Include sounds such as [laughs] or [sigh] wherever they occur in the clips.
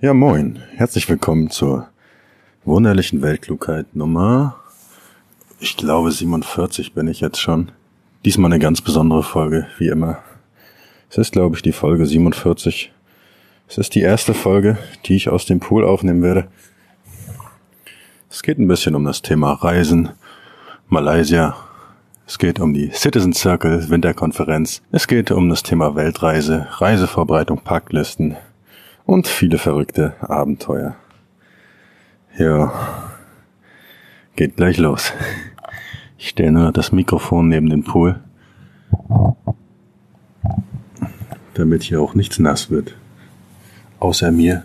Ja, moin. Herzlich willkommen zur wunderlichen Weltklugheit Nummer, ich glaube 47 bin ich jetzt schon. Diesmal eine ganz besondere Folge, wie immer. Es ist, glaube ich, die Folge 47. Es ist die erste Folge, die ich aus dem Pool aufnehmen werde. Es geht ein bisschen um das Thema Reisen, Malaysia. Es geht um die Citizen Circle Winterkonferenz. Es geht um das Thema Weltreise, Reisevorbereitung, Packlisten, und viele verrückte Abenteuer. Ja, geht gleich los. Ich stelle nur das Mikrofon neben den Pool, damit hier auch nichts nass wird. Außer mir.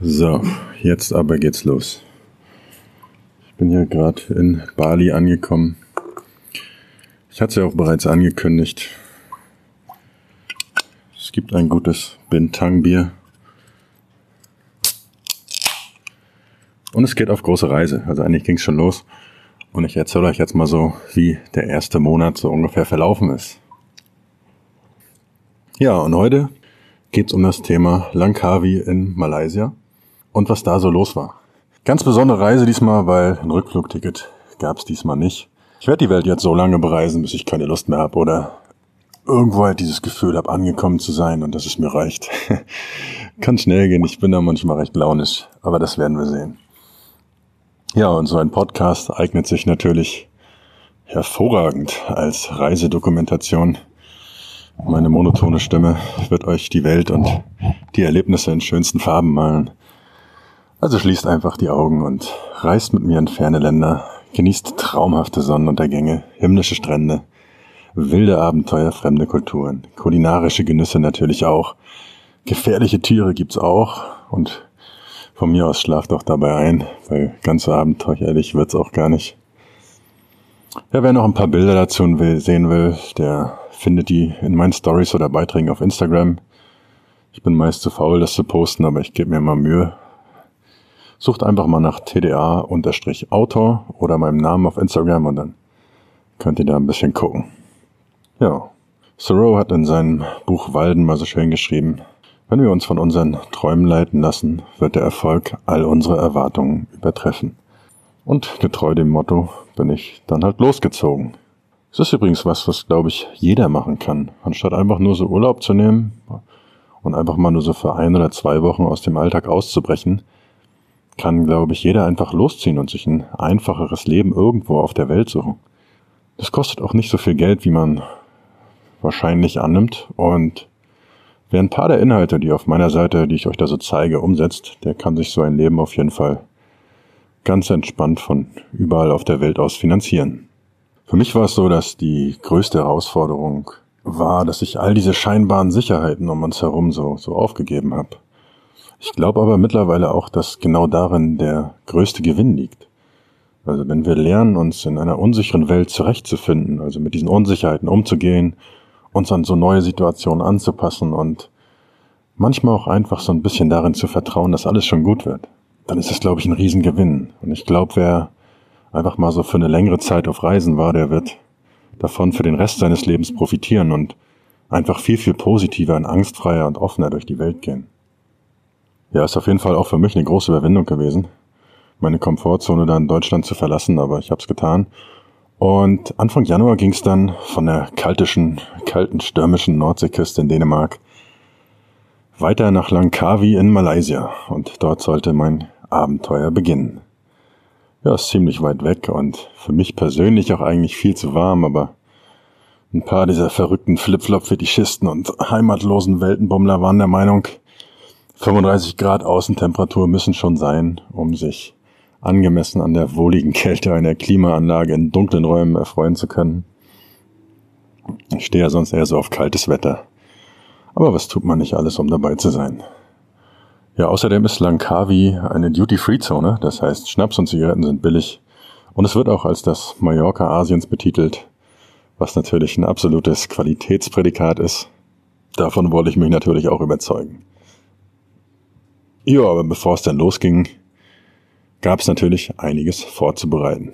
So, jetzt aber geht's los. Ich bin hier gerade in Bali angekommen. Ich hatte es ja auch bereits angekündigt. Es gibt ein gutes Bintang-Bier. Und es geht auf große Reise. Also eigentlich ging es schon los. Und ich erzähle euch jetzt mal so, wie der erste Monat so ungefähr verlaufen ist. Ja, und heute geht es um das Thema Langkawi in Malaysia und was da so los war. Ganz besondere Reise diesmal, weil ein Rückflugticket gab es diesmal nicht. Ich werde die Welt jetzt so lange bereisen, bis ich keine Lust mehr habe oder irgendwo halt dieses Gefühl habe, angekommen zu sein und dass es mir reicht. [laughs] Kann schnell gehen, ich bin da manchmal recht launisch, aber das werden wir sehen. Ja, und so ein Podcast eignet sich natürlich hervorragend als Reisedokumentation. Meine monotone Stimme wird euch die Welt und die Erlebnisse in schönsten Farben malen. Also schließt einfach die Augen und reist mit mir in ferne Länder, genießt traumhafte Sonnenuntergänge, himmlische Strände, wilde Abenteuer, fremde Kulturen, kulinarische Genüsse natürlich auch. Gefährliche Tiere gibt's auch und von mir aus schlaft auch dabei ein, weil ganz so abenteuerlich wird's auch gar nicht. Ja, wer noch ein paar Bilder dazu sehen will, der findet die in meinen Stories oder Beiträgen auf Instagram. Ich bin meist zu faul, das zu posten, aber ich gebe mir mal Mühe. Sucht einfach mal nach TDA-Autor oder meinem Namen auf Instagram und dann könnt ihr da ein bisschen gucken. Ja, Thoreau hat in seinem Buch Walden mal so schön geschrieben, wenn wir uns von unseren Träumen leiten lassen, wird der Erfolg all unsere Erwartungen übertreffen. Und getreu dem Motto bin ich dann halt losgezogen. Es ist übrigens was, was glaube ich jeder machen kann, anstatt einfach nur so Urlaub zu nehmen und einfach mal nur so für ein oder zwei Wochen aus dem Alltag auszubrechen, kann glaube ich jeder einfach losziehen und sich ein einfacheres Leben irgendwo auf der Welt suchen. Das kostet auch nicht so viel Geld, wie man wahrscheinlich annimmt. Und wer ein paar der Inhalte, die auf meiner Seite, die ich euch da so zeige, umsetzt, der kann sich so ein Leben auf jeden Fall ganz entspannt von überall auf der Welt aus finanzieren. Für mich war es so, dass die größte Herausforderung war, dass ich all diese scheinbaren Sicherheiten um uns herum so, so aufgegeben habe. Ich glaube aber mittlerweile auch, dass genau darin der größte Gewinn liegt. Also wenn wir lernen, uns in einer unsicheren Welt zurechtzufinden, also mit diesen Unsicherheiten umzugehen uns an so neue Situationen anzupassen und manchmal auch einfach so ein bisschen darin zu vertrauen, dass alles schon gut wird, dann ist das, glaube ich, ein Riesengewinn. Und ich glaube, wer einfach mal so für eine längere Zeit auf Reisen war, der wird davon für den Rest seines Lebens profitieren und einfach viel, viel positiver und angstfreier und offener durch die Welt gehen. Ja, ist auf jeden Fall auch für mich eine große Überwindung gewesen, meine Komfortzone da in Deutschland zu verlassen, aber ich habe es getan und Anfang Januar ging es dann von der kaltischen, kalten, stürmischen Nordseeküste in Dänemark weiter nach Langkawi in Malaysia und dort sollte mein Abenteuer beginnen. Ja, ist ziemlich weit weg und für mich persönlich auch eigentlich viel zu warm, aber ein paar dieser verrückten Flipflop-Fetischisten und heimatlosen Weltenbummler waren der Meinung, 35 Grad Außentemperatur müssen schon sein, um sich angemessen an der wohligen Kälte einer Klimaanlage in dunklen Räumen erfreuen zu können. Ich stehe ja sonst eher so auf kaltes Wetter. Aber was tut man nicht alles, um dabei zu sein? Ja, außerdem ist Langkawi eine Duty-Free-Zone, das heißt Schnaps und Zigaretten sind billig. Und es wird auch als das Mallorca Asiens betitelt, was natürlich ein absolutes Qualitätsprädikat ist. Davon wollte ich mich natürlich auch überzeugen. Ja, aber bevor es dann losging, gab es natürlich einiges vorzubereiten.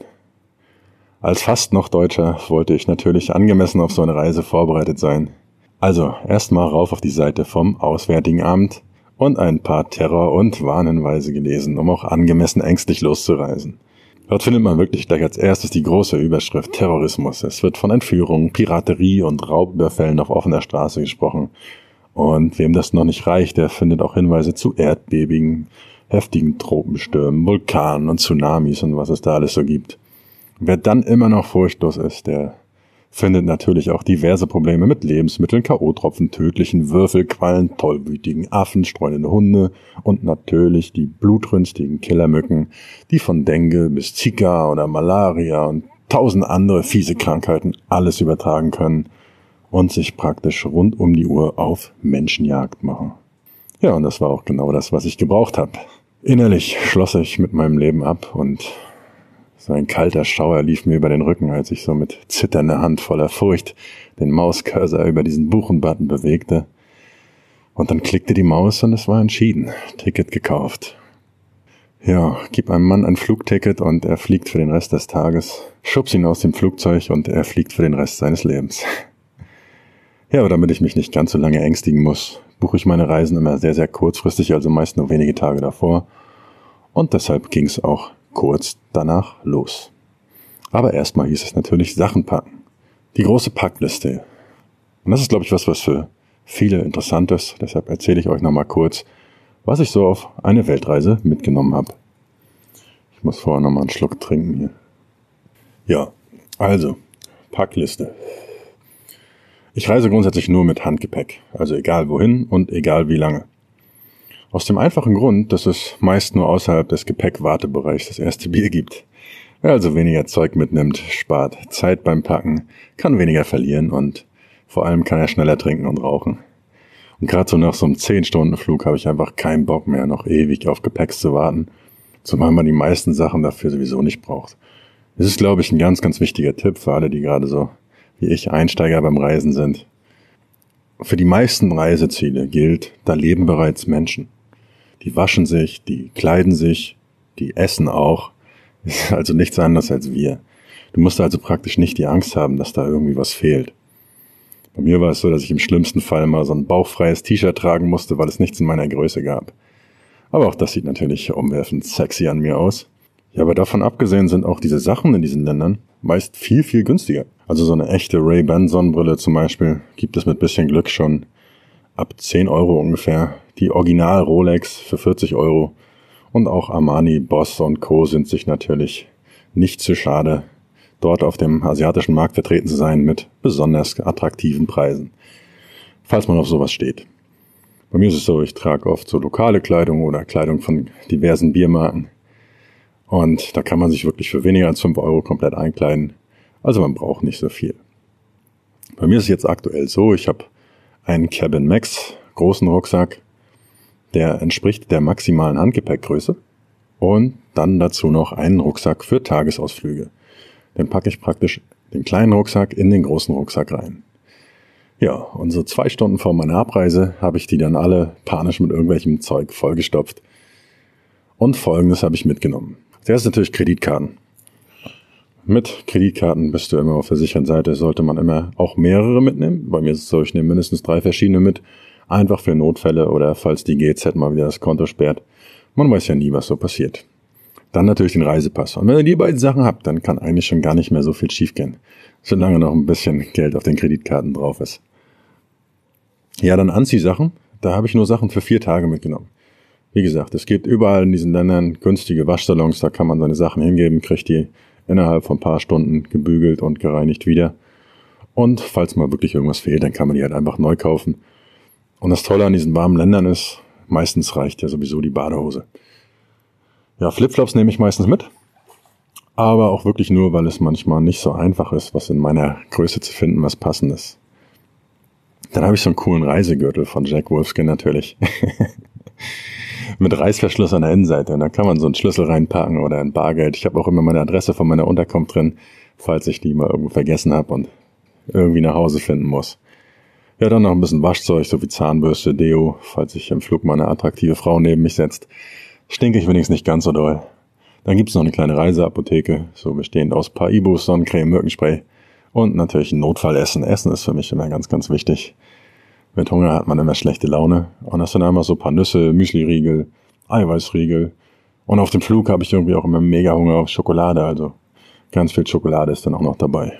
Als fast noch Deutscher wollte ich natürlich angemessen auf so eine Reise vorbereitet sein. Also erstmal rauf auf die Seite vom Auswärtigen Amt und ein paar Terror- und Warnhinweise gelesen, um auch angemessen ängstlich loszureisen. Dort findet man wirklich gleich als erstes die große Überschrift Terrorismus. Es wird von Entführungen, Piraterie und Raubüberfällen auf offener Straße gesprochen. Und wem das noch nicht reicht, der findet auch Hinweise zu Erdbeben, heftigen Tropenstürmen, Vulkanen und Tsunamis und was es da alles so gibt. Wer dann immer noch furchtlos ist, der findet natürlich auch diverse Probleme mit Lebensmitteln, K.O.-Tropfen, tödlichen Würfelquallen, tollwütigen Affen, streunende Hunde und natürlich die blutrünstigen Killermücken, die von Dengue bis Zika oder Malaria und tausend andere fiese Krankheiten alles übertragen können und sich praktisch rund um die Uhr auf Menschenjagd machen. Ja, und das war auch genau das, was ich gebraucht habe. Innerlich schloss ich mit meinem Leben ab und so ein kalter Schauer lief mir über den Rücken, als ich so mit zitternder Hand voller Furcht den Mauscursor über diesen Buchenbutton bewegte. Und dann klickte die Maus und es war entschieden. Ticket gekauft. Ja, gib einem Mann ein Flugticket und er fliegt für den Rest des Tages. Schubs ihn aus dem Flugzeug und er fliegt für den Rest seines Lebens. Ja, aber damit ich mich nicht ganz so lange ängstigen muss, buche ich meine Reisen immer sehr, sehr kurzfristig, also meist nur wenige Tage davor. Und deshalb ging es auch kurz danach los. Aber erstmal hieß es natürlich Sachen packen. Die große Packliste. Und das ist, glaube ich, was, was für viele interessant ist. Deshalb erzähle ich euch nochmal kurz, was ich so auf eine Weltreise mitgenommen habe. Ich muss vorher nochmal einen Schluck trinken hier. Ja, also, Packliste. Ich reise grundsätzlich nur mit Handgepäck, also egal wohin und egal wie lange. Aus dem einfachen Grund, dass es meist nur außerhalb des Gepäckwartebereichs das erste [laughs] Bier gibt. Wer also weniger Zeug mitnimmt, spart Zeit beim Packen, kann weniger verlieren und vor allem kann er schneller trinken und rauchen. Und gerade so nach so einem 10-Stunden-Flug habe ich einfach keinen Bock mehr, noch ewig auf Gepäcks zu warten, zumal man die meisten Sachen dafür sowieso nicht braucht. Das ist, glaube ich, ein ganz, ganz wichtiger Tipp für alle, die gerade so wie ich Einsteiger beim Reisen sind. Für die meisten Reiseziele gilt, da leben bereits Menschen. Die waschen sich, die kleiden sich, die essen auch. [laughs] Ist also nichts anderes als wir. Du musst also praktisch nicht die Angst haben, dass da irgendwie was fehlt. Bei mir war es so, dass ich im schlimmsten Fall mal so ein bauchfreies T-Shirt tragen musste, weil es nichts in meiner Größe gab. Aber auch das sieht natürlich umwerfend sexy an mir aus. Ja, aber davon abgesehen sind auch diese Sachen in diesen Ländern meist viel, viel günstiger. Also so eine echte Ray-Ban Sonnenbrille zum Beispiel gibt es mit bisschen Glück schon ab 10 Euro ungefähr. Die Original Rolex für 40 Euro. Und auch Armani, Boss und Co. sind sich natürlich nicht zu schade, dort auf dem asiatischen Markt vertreten zu sein mit besonders attraktiven Preisen. Falls man auf sowas steht. Bei mir ist es so, ich trage oft so lokale Kleidung oder Kleidung von diversen Biermarken. Und da kann man sich wirklich für weniger als 5 Euro komplett einkleiden. Also man braucht nicht so viel. Bei mir ist es jetzt aktuell so, ich habe einen Cabin Max großen Rucksack, der entspricht der maximalen Handgepäckgröße und dann dazu noch einen Rucksack für Tagesausflüge. Den packe ich praktisch den kleinen Rucksack in den großen Rucksack rein. Ja, und so zwei Stunden vor meiner Abreise habe ich die dann alle panisch mit irgendwelchem Zeug vollgestopft. Und folgendes habe ich mitgenommen. Zuerst natürlich Kreditkarten. Mit Kreditkarten bist du immer auf der sicheren Seite, sollte man immer auch mehrere mitnehmen. Bei mir ist es so, ich nehme mindestens drei verschiedene mit, einfach für Notfälle oder falls die GZ mal wieder das Konto sperrt. Man weiß ja nie, was so passiert. Dann natürlich den Reisepass. Und wenn ihr die beiden Sachen habt, dann kann eigentlich schon gar nicht mehr so viel schiefgehen. Solange noch ein bisschen Geld auf den Kreditkarten drauf ist. Ja, dann Anziehsachen. Da habe ich nur Sachen für vier Tage mitgenommen. Wie gesagt, es gibt überall in diesen Ländern günstige Waschsalons, da kann man seine Sachen hingeben, kriegt die innerhalb von ein paar Stunden gebügelt und gereinigt wieder. Und falls mal wirklich irgendwas fehlt, dann kann man die halt einfach neu kaufen. Und das Tolle an diesen warmen Ländern ist, meistens reicht ja sowieso die Badehose. Ja, Flipflops nehme ich meistens mit. Aber auch wirklich nur, weil es manchmal nicht so einfach ist, was in meiner Größe zu finden, was passendes. Dann habe ich so einen coolen Reisegürtel von Jack Wolfskin natürlich. [laughs] mit Reißverschluss an der Innenseite. Und da kann man so einen Schlüssel reinpacken oder ein Bargeld. Ich habe auch immer meine Adresse von meiner Unterkunft drin, falls ich die mal irgendwo vergessen habe und irgendwie nach Hause finden muss. Ja, dann noch ein bisschen Waschzeug, so wie Zahnbürste, Deo, falls sich im Flug mal eine attraktive Frau neben mich setzt. Stinke ich wenigstens nicht ganz so doll. Dann gibt's noch eine kleine Reiseapotheke, so bestehend aus paar Ibus, Sonnencreme, Mückenspray und natürlich ein Notfallessen. Essen ist für mich immer ganz, ganz wichtig. Mit Hunger hat man immer schlechte Laune. Und das sind einfach so ein paar Nüsse, Müsli-Riegel, Eiweißriegel. Und auf dem Flug habe ich irgendwie auch immer mega Hunger auf Schokolade. Also ganz viel Schokolade ist dann auch noch dabei.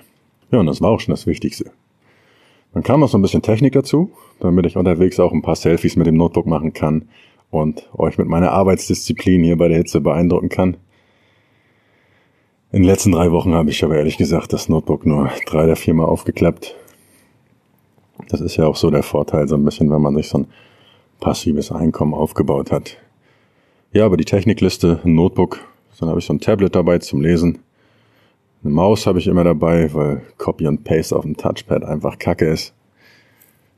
Ja, und das war auch schon das Wichtigste. Dann kam noch so ein bisschen Technik dazu, damit ich unterwegs auch ein paar Selfies mit dem Notebook machen kann und euch mit meiner Arbeitsdisziplin hier bei der Hitze beeindrucken kann. In den letzten drei Wochen habe ich aber ehrlich gesagt das Notebook nur drei oder viermal aufgeklappt. Das ist ja auch so der Vorteil, so ein bisschen, wenn man sich so ein passives Einkommen aufgebaut hat. Ja, aber die Technikliste, ein Notebook, dann habe ich so ein Tablet dabei zum Lesen. Eine Maus habe ich immer dabei, weil Copy und Paste auf dem Touchpad einfach kacke ist.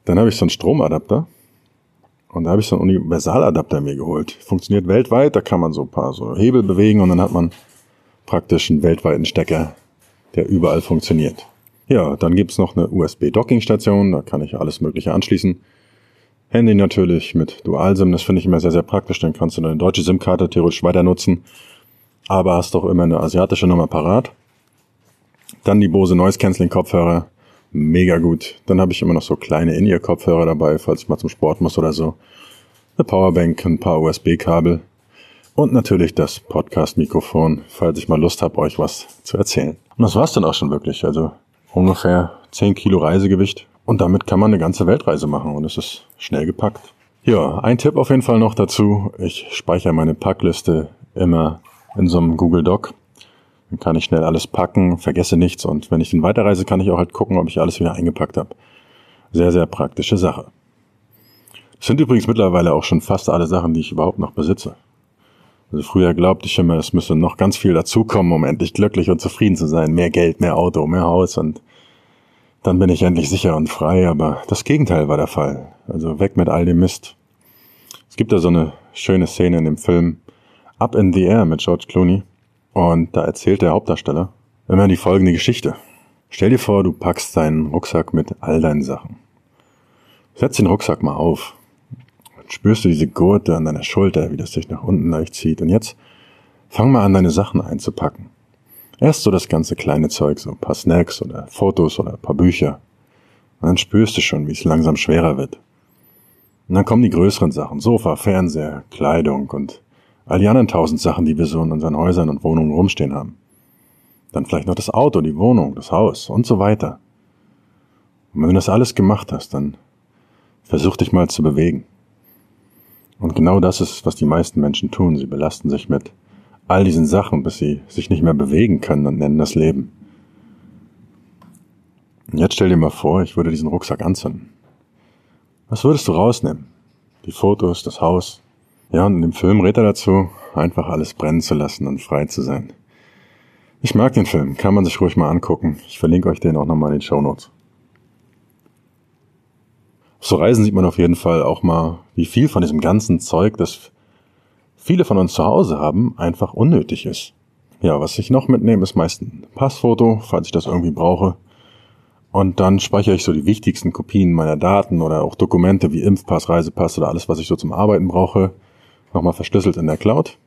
Dann habe ich so einen Stromadapter. Und da habe ich so einen Universaladapter mir geholt. Funktioniert weltweit, da kann man so ein paar so Hebel bewegen und dann hat man praktisch einen weltweiten Stecker, der überall funktioniert. Ja, dann gibt's noch eine USB-Docking-Station, da kann ich alles Mögliche anschließen. Handy natürlich mit Dual-SIM, das finde ich immer sehr, sehr praktisch, dann kannst du deine deutsche SIM-Karte theoretisch weiter nutzen, aber hast doch immer eine asiatische Nummer parat. Dann die Bose Noise Cancelling Kopfhörer, mega gut. Dann habe ich immer noch so kleine In-Ear-Kopfhörer dabei, falls ich mal zum Sport muss oder so. Eine Powerbank, ein paar USB-Kabel und natürlich das Podcast-Mikrofon, falls ich mal Lust habe, euch was zu erzählen. Und das war's dann auch schon wirklich. Also ungefähr 10 Kilo Reisegewicht. Und damit kann man eine ganze Weltreise machen und es ist schnell gepackt. Ja, ein Tipp auf jeden Fall noch dazu. Ich speichere meine Packliste immer in so einem Google Doc. Dann kann ich schnell alles packen, vergesse nichts und wenn ich dann weiterreise, kann ich auch halt gucken, ob ich alles wieder eingepackt habe. Sehr, sehr praktische Sache. Das sind übrigens mittlerweile auch schon fast alle Sachen, die ich überhaupt noch besitze. Also früher glaubte ich immer, es müsse noch ganz viel dazukommen, um endlich glücklich und zufrieden zu sein. Mehr Geld, mehr Auto, mehr Haus und dann bin ich endlich sicher und frei, aber das Gegenteil war der Fall. Also weg mit all dem Mist. Es gibt da so eine schöne Szene in dem Film Up in the Air mit George Clooney und da erzählt der Hauptdarsteller immer die folgende Geschichte. Stell dir vor, du packst deinen Rucksack mit all deinen Sachen. Setz den Rucksack mal auf spürst du diese Gurte an deiner Schulter, wie das sich nach unten leicht zieht. Und jetzt fang mal an, deine Sachen einzupacken. Erst so das ganze kleine Zeug, so ein paar Snacks oder Fotos oder ein paar Bücher. Und dann spürst du schon, wie es langsam schwerer wird. Und dann kommen die größeren Sachen, Sofa, Fernseher, Kleidung und all die anderen tausend Sachen, die wir so in unseren Häusern und Wohnungen rumstehen haben. Dann vielleicht noch das Auto, die Wohnung, das Haus und so weiter. Und wenn du das alles gemacht hast, dann versuch dich mal zu bewegen. Und genau das ist, was die meisten Menschen tun. Sie belasten sich mit all diesen Sachen, bis sie sich nicht mehr bewegen können und nennen das Leben. Und jetzt stell dir mal vor, ich würde diesen Rucksack anzünden. Was würdest du rausnehmen? Die Fotos, das Haus. Ja, und in dem Film rät er dazu, einfach alles brennen zu lassen und frei zu sein. Ich mag den Film, kann man sich ruhig mal angucken. Ich verlinke euch den auch nochmal in den Show Notes. So Reisen sieht man auf jeden Fall auch mal, wie viel von diesem ganzen Zeug, das viele von uns zu Hause haben, einfach unnötig ist. Ja, was ich noch mitnehme, ist meist ein Passfoto, falls ich das irgendwie brauche. Und dann speichere ich so die wichtigsten Kopien meiner Daten oder auch Dokumente wie Impfpass, Reisepass oder alles, was ich so zum Arbeiten brauche, nochmal verschlüsselt in der Cloud.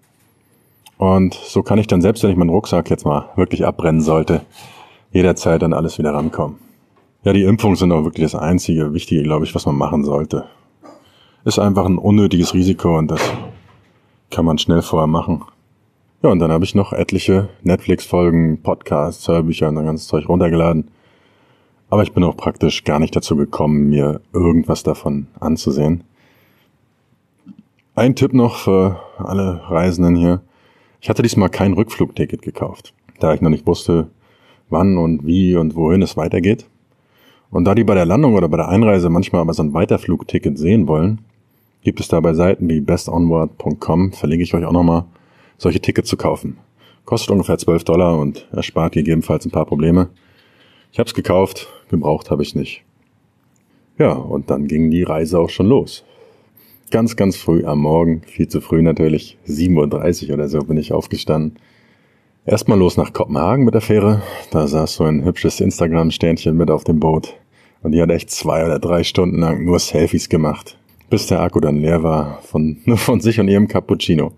Und so kann ich dann selbst, wenn ich meinen Rucksack jetzt mal wirklich abbrennen sollte, jederzeit dann alles wieder rankommen. Ja, die Impfungen sind auch wirklich das einzige Wichtige, glaube ich, was man machen sollte. Ist einfach ein unnötiges Risiko und das kann man schnell vorher machen. Ja, und dann habe ich noch etliche Netflix-Folgen, Podcasts, Hörbücher und ein ganzes Zeug runtergeladen. Aber ich bin auch praktisch gar nicht dazu gekommen, mir irgendwas davon anzusehen. Ein Tipp noch für alle Reisenden hier. Ich hatte diesmal kein Rückflugticket gekauft, da ich noch nicht wusste, wann und wie und wohin es weitergeht. Und da die bei der Landung oder bei der Einreise manchmal aber so ein Weiterflugticket sehen wollen, gibt es da bei Seiten wie bestonward.com, verlinke ich euch auch nochmal, solche Tickets zu kaufen. Kostet ungefähr 12 Dollar und erspart gegebenenfalls ein paar Probleme. Ich habe es gekauft, gebraucht habe ich nicht. Ja, und dann ging die Reise auch schon los. Ganz, ganz früh am Morgen, viel zu früh natürlich, 7.30 Uhr oder so bin ich aufgestanden. Erstmal los nach Kopenhagen mit der Fähre. Da saß so ein hübsches Instagram-Sternchen mit auf dem Boot. Und die hat echt zwei oder drei Stunden lang nur Selfies gemacht. Bis der Akku dann leer war von, [laughs] nur von sich und ihrem Cappuccino.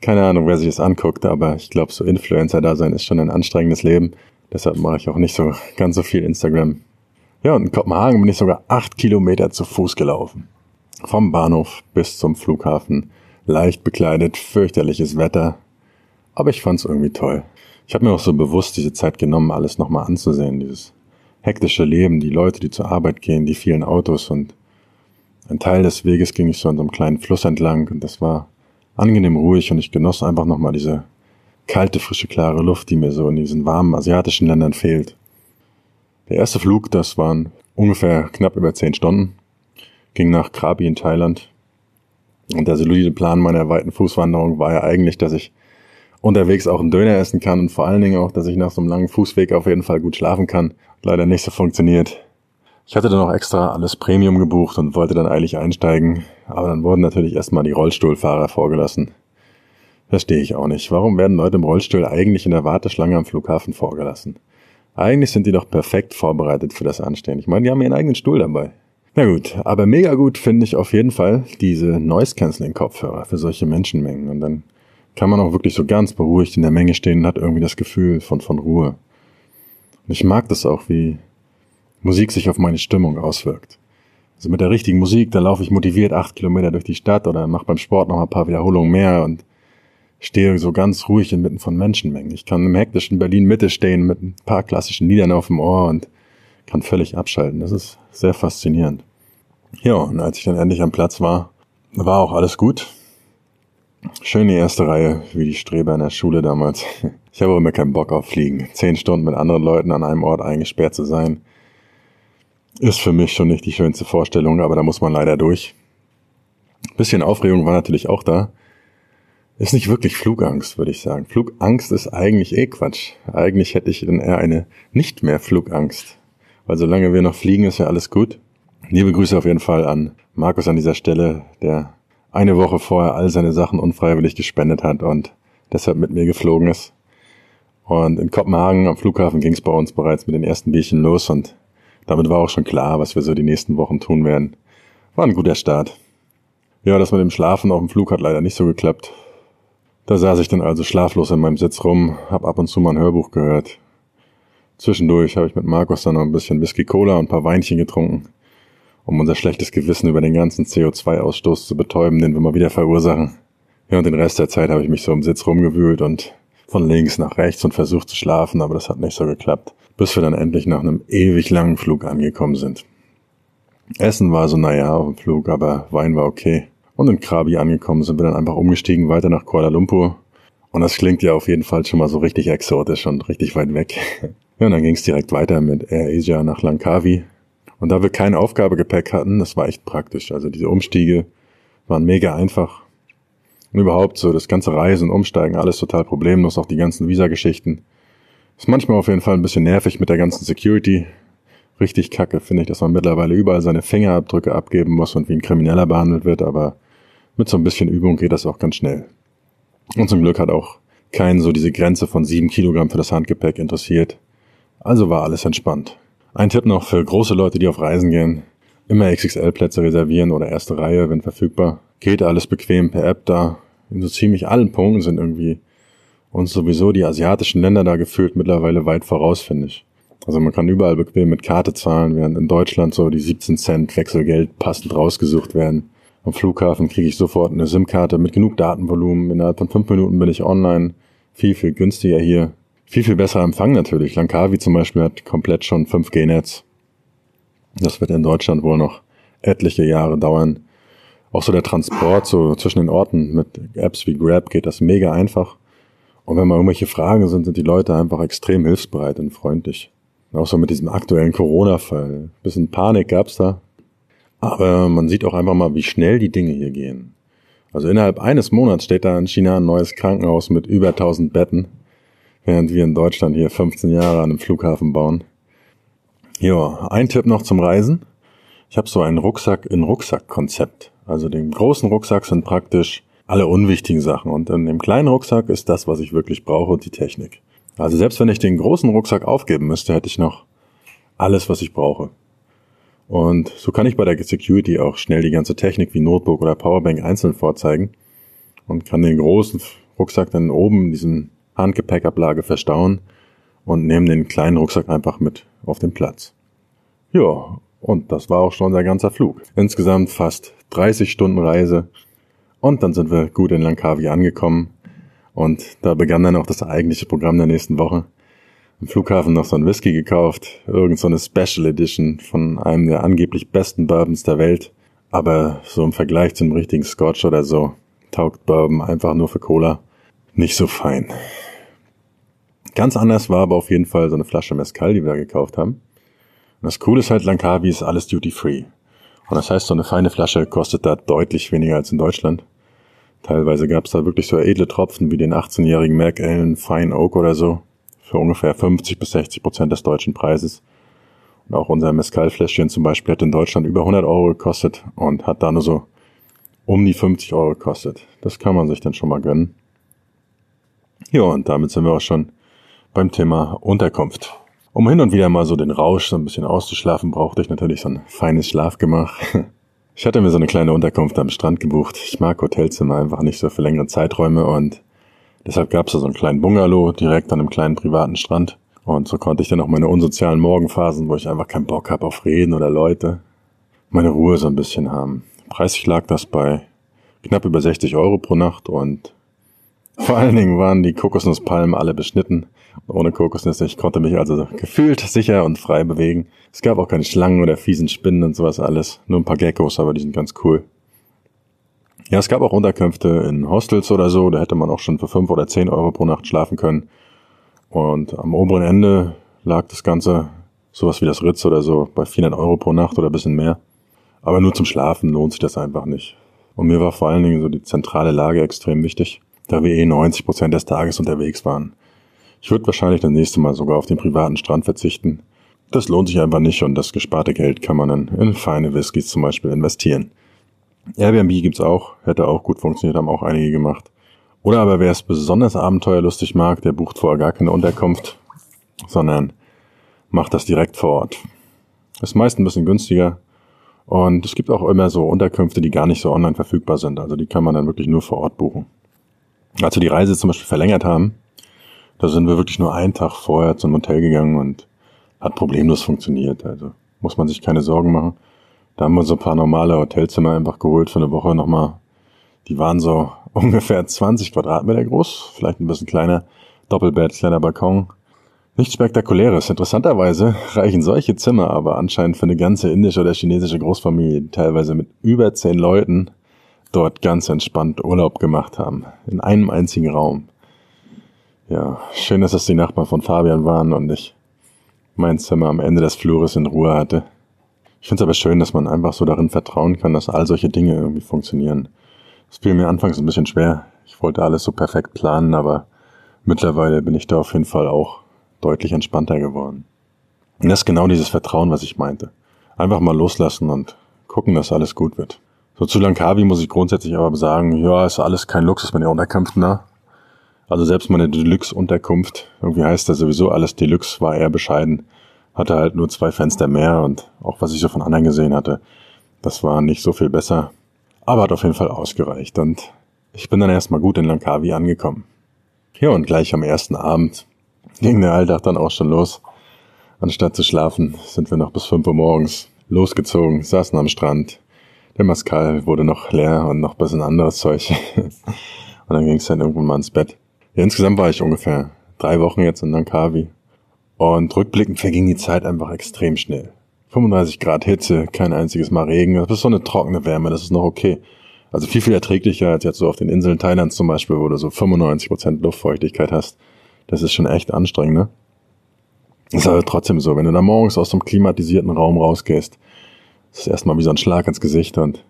Keine Ahnung, wer sich das anguckt, aber ich glaube, so Influencer da sein ist schon ein anstrengendes Leben. Deshalb mache ich auch nicht so ganz so viel Instagram. Ja, und in Kopenhagen bin ich sogar acht Kilometer zu Fuß gelaufen. Vom Bahnhof bis zum Flughafen. Leicht bekleidet, fürchterliches Wetter. Aber ich fand's irgendwie toll. Ich habe mir auch so bewusst diese Zeit genommen, alles nochmal anzusehen. Dieses hektische Leben, die Leute, die zur Arbeit gehen, die vielen Autos und ein Teil des Weges ging ich so an so einem kleinen Fluss entlang und das war angenehm ruhig und ich genoss einfach nochmal diese kalte, frische, klare Luft, die mir so in diesen warmen asiatischen Ländern fehlt. Der erste Flug, das waren ungefähr knapp über zehn Stunden, ging nach Krabi in Thailand. Und der solide Plan meiner weiten Fußwanderung war ja eigentlich, dass ich unterwegs auch einen Döner essen kann und vor allen Dingen auch, dass ich nach so einem langen Fußweg auf jeden Fall gut schlafen kann. Leider nicht so funktioniert. Ich hatte dann auch extra alles Premium gebucht und wollte dann eilig einsteigen, aber dann wurden natürlich erstmal die Rollstuhlfahrer vorgelassen. Verstehe ich auch nicht. Warum werden Leute im Rollstuhl eigentlich in der Warteschlange am Flughafen vorgelassen? Eigentlich sind die doch perfekt vorbereitet für das Anstehen. Ich meine, die haben ihren eigenen Stuhl dabei. Na gut, aber mega gut finde ich auf jeden Fall diese Noise Cancelling Kopfhörer für solche Menschenmengen. Und dann kann man auch wirklich so ganz beruhigt in der Menge stehen und hat irgendwie das Gefühl von, von Ruhe. Und ich mag das auch, wie Musik sich auf meine Stimmung auswirkt. Also mit der richtigen Musik, da laufe ich motiviert acht Kilometer durch die Stadt oder mache beim Sport noch ein paar Wiederholungen mehr und stehe so ganz ruhig inmitten von Menschenmengen. Ich kann im hektischen Berlin Mitte stehen mit ein paar klassischen Liedern auf dem Ohr und kann völlig abschalten. Das ist sehr faszinierend. Ja, und als ich dann endlich am Platz war, war auch alles gut. Schön die erste Reihe, wie die Streber in der Schule damals. Ich habe aber immer keinen Bock auf Fliegen. Zehn Stunden mit anderen Leuten an einem Ort eingesperrt zu sein, ist für mich schon nicht die schönste Vorstellung, aber da muss man leider durch. bisschen Aufregung war natürlich auch da. Ist nicht wirklich Flugangst, würde ich sagen. Flugangst ist eigentlich eh Quatsch. Eigentlich hätte ich dann eher eine nicht mehr Flugangst. Weil solange wir noch fliegen, ist ja alles gut. Liebe Grüße auf jeden Fall an Markus an dieser Stelle, der eine Woche vorher all seine Sachen unfreiwillig gespendet hat und deshalb mit mir geflogen ist. Und in Kopenhagen am Flughafen ging es bei uns bereits mit den ersten Bierchen los und damit war auch schon klar, was wir so die nächsten Wochen tun werden. War ein guter Start. Ja, das mit dem Schlafen auf dem Flug hat leider nicht so geklappt. Da saß ich dann also schlaflos in meinem Sitz rum, hab ab und zu mal ein Hörbuch gehört. Zwischendurch habe ich mit Markus dann noch ein bisschen Whisky Cola und ein paar Weinchen getrunken um unser schlechtes Gewissen über den ganzen CO2-Ausstoß zu betäuben, den wir mal wieder verursachen. Ja, und den Rest der Zeit habe ich mich so im Sitz rumgewühlt und von links nach rechts und versucht zu schlafen, aber das hat nicht so geklappt, bis wir dann endlich nach einem ewig langen Flug angekommen sind. Essen war so naja auf dem Flug, aber Wein war okay. Und in Krabi angekommen sind wir dann einfach umgestiegen weiter nach Kuala Lumpur. Und das klingt ja auf jeden Fall schon mal so richtig exotisch und richtig weit weg. [laughs] Ja, und dann ging es direkt weiter mit Air Asia nach Langkawi, und da wir kein Aufgabegepäck hatten, das war echt praktisch. Also diese Umstiege waren mega einfach. Und überhaupt so das ganze Reisen, Umsteigen, alles total problemlos, auch die ganzen Visa-Geschichten. Ist manchmal auf jeden Fall ein bisschen nervig mit der ganzen Security. Richtig kacke finde ich, dass man mittlerweile überall seine Fingerabdrücke abgeben muss und wie ein Krimineller behandelt wird, aber mit so ein bisschen Übung geht das auch ganz schnell. Und zum Glück hat auch keinen so diese Grenze von sieben Kilogramm für das Handgepäck interessiert. Also war alles entspannt. Ein Tipp noch für große Leute, die auf Reisen gehen. Immer XXL-Plätze reservieren oder erste Reihe, wenn verfügbar. Geht alles bequem per App da. In so ziemlich allen Punkten sind irgendwie uns sowieso die asiatischen Länder da gefühlt mittlerweile weit voraus, finde ich. Also man kann überall bequem mit Karte zahlen, während in Deutschland so die 17 Cent Wechselgeld passend rausgesucht werden. Am Flughafen kriege ich sofort eine SIM-Karte mit genug Datenvolumen. Innerhalb von fünf Minuten bin ich online. Viel, viel günstiger hier viel, viel besser Empfang natürlich. Langkawi zum Beispiel hat komplett schon 5G-Netz. Das wird in Deutschland wohl noch etliche Jahre dauern. Auch so der Transport so zwischen den Orten mit Apps wie Grab geht das mega einfach. Und wenn mal irgendwelche Fragen sind, sind die Leute einfach extrem hilfsbereit und freundlich. Auch so mit diesem aktuellen Corona-Fall. Bisschen Panik gab's da. Aber man sieht auch einfach mal, wie schnell die Dinge hier gehen. Also innerhalb eines Monats steht da in China ein neues Krankenhaus mit über 1000 Betten während wir in Deutschland hier 15 Jahre an einem Flughafen bauen. Ja, ein Tipp noch zum Reisen. Ich habe so ein Rucksack in Rucksack-Konzept. Also dem großen Rucksack sind praktisch alle unwichtigen Sachen und in dem kleinen Rucksack ist das, was ich wirklich brauche die Technik. Also selbst wenn ich den großen Rucksack aufgeben müsste, hätte ich noch alles, was ich brauche. Und so kann ich bei der Security auch schnell die ganze Technik wie Notebook oder Powerbank einzeln vorzeigen und kann den großen Rucksack dann oben diesen Handgepäckablage verstauen und nehmen den kleinen Rucksack einfach mit auf den Platz. Ja, und das war auch schon unser ganzer Flug. Insgesamt fast 30 Stunden Reise. Und dann sind wir gut in Langkawi angekommen. Und da begann dann auch das eigentliche Programm der nächsten Woche. Im Flughafen noch so ein Whisky gekauft, irgend so eine Special Edition von einem der angeblich besten Bourbons der Welt. Aber so im Vergleich zum richtigen Scotch oder so taugt Bourbon einfach nur für Cola nicht so fein. Ganz anders war aber auf jeden Fall so eine Flasche Mezcal, die wir gekauft haben. Und das Coole ist halt, Langkawi ist alles duty-free. Und das heißt, so eine feine Flasche kostet da deutlich weniger als in Deutschland. Teilweise gab es da wirklich so edle Tropfen wie den 18-jährigen Mac Allen Fine Oak oder so für ungefähr 50 bis 60 Prozent des deutschen Preises. Und auch unser Mezcal-Fläschchen zum Beispiel hat in Deutschland über 100 Euro gekostet und hat da nur so um die 50 Euro gekostet. Das kann man sich dann schon mal gönnen. Ja, und damit sind wir auch schon beim Thema Unterkunft. Um hin und wieder mal so den Rausch so ein bisschen auszuschlafen, brauchte ich natürlich so ein feines Schlafgemach. [laughs] Ich hatte mir so eine kleine Unterkunft am Strand gebucht. Ich mag Hotelzimmer einfach nicht so für längere Zeiträume und deshalb gab es da so einen kleinen Bungalow direkt an einem kleinen privaten Strand. Und so konnte ich dann auch meine unsozialen Morgenphasen, wo ich einfach keinen Bock habe auf Reden oder Leute, meine Ruhe so ein bisschen haben. Preislich lag das bei knapp über 60 Euro pro Nacht und vor allen Dingen waren die Kokosnusspalmen alle beschnitten. Ohne Kokosnüsse. Ich konnte mich also gefühlt sicher und frei bewegen. Es gab auch keine Schlangen oder fiesen Spinnen und sowas alles. Nur ein paar Geckos, aber die sind ganz cool. Ja, es gab auch Unterkünfte in Hostels oder so. Da hätte man auch schon für fünf oder zehn Euro pro Nacht schlafen können. Und am oberen Ende lag das Ganze, sowas wie das Ritz oder so, bei 400 Euro pro Nacht oder bisschen mehr. Aber nur zum Schlafen lohnt sich das einfach nicht. Und mir war vor allen Dingen so die zentrale Lage extrem wichtig da wir eh 90 Prozent des Tages unterwegs waren. Ich würde wahrscheinlich das nächste Mal sogar auf den privaten Strand verzichten. Das lohnt sich einfach nicht und das gesparte Geld kann man dann in feine Whiskys zum Beispiel investieren. Airbnb gibt's auch, hätte auch gut funktioniert, haben auch einige gemacht. Oder aber wer es besonders abenteuerlustig mag, der bucht vorher gar keine Unterkunft, sondern macht das direkt vor Ort. Ist meist ein bisschen günstiger und es gibt auch immer so Unterkünfte, die gar nicht so online verfügbar sind. Also die kann man dann wirklich nur vor Ort buchen. Als wir die Reise zum Beispiel verlängert haben, da sind wir wirklich nur einen Tag vorher zum Hotel gegangen und hat problemlos funktioniert. Also muss man sich keine Sorgen machen. Da haben wir so ein paar normale Hotelzimmer einfach geholt für eine Woche nochmal. Die waren so [laughs] ungefähr 20 Quadratmeter groß, vielleicht ein bisschen kleiner. Doppelbett, kleiner Balkon. Nichts Spektakuläres. Interessanterweise [laughs] reichen solche Zimmer aber anscheinend für eine ganze indische oder chinesische Großfamilie, teilweise mit über zehn Leuten, dort ganz entspannt Urlaub gemacht haben. In einem einzigen Raum. Ja, schön, dass das die Nachbarn von Fabian waren und ich mein Zimmer am Ende des Flures in Ruhe hatte. Ich finde es aber schön, dass man einfach so darin vertrauen kann, dass all solche Dinge irgendwie funktionieren. Es fiel mir anfangs ein bisschen schwer. Ich wollte alles so perfekt planen, aber mittlerweile bin ich da auf jeden Fall auch deutlich entspannter geworden. Und das ist genau dieses Vertrauen, was ich meinte. Einfach mal loslassen und gucken, dass alles gut wird. So zu Langkawi muss ich grundsätzlich aber sagen, ja, ist alles kein Luxus mit den Unterkünften da. Also selbst meine Deluxe-Unterkunft, irgendwie heißt das sowieso alles Deluxe, war eher bescheiden. Hatte halt nur zwei Fenster mehr und auch was ich so von anderen gesehen hatte, das war nicht so viel besser. Aber hat auf jeden Fall ausgereicht und ich bin dann erstmal gut in Langkawi angekommen. Ja, und gleich am ersten Abend ging der Alltag dann auch schon los. Anstatt zu schlafen, sind wir noch bis fünf Uhr morgens losgezogen, saßen am Strand, der Mascal wurde noch leer und noch bisschen anderes Zeug. [laughs] und dann ging es dann irgendwann mal ins Bett. Ja, insgesamt war ich ungefähr drei Wochen jetzt in Langkawi. Und rückblickend verging die Zeit einfach extrem schnell. 35 Grad Hitze, kein einziges Mal Regen. Das ist so eine trockene Wärme, das ist noch okay. Also viel, viel erträglicher als jetzt so auf den Inseln Thailands zum Beispiel, wo du so 95% Luftfeuchtigkeit hast. Das ist schon echt anstrengend, ne? Ist aber trotzdem so, wenn du da morgens aus dem klimatisierten Raum rausgehst, das ist erstmal wie so ein Schlag ins Gesicht und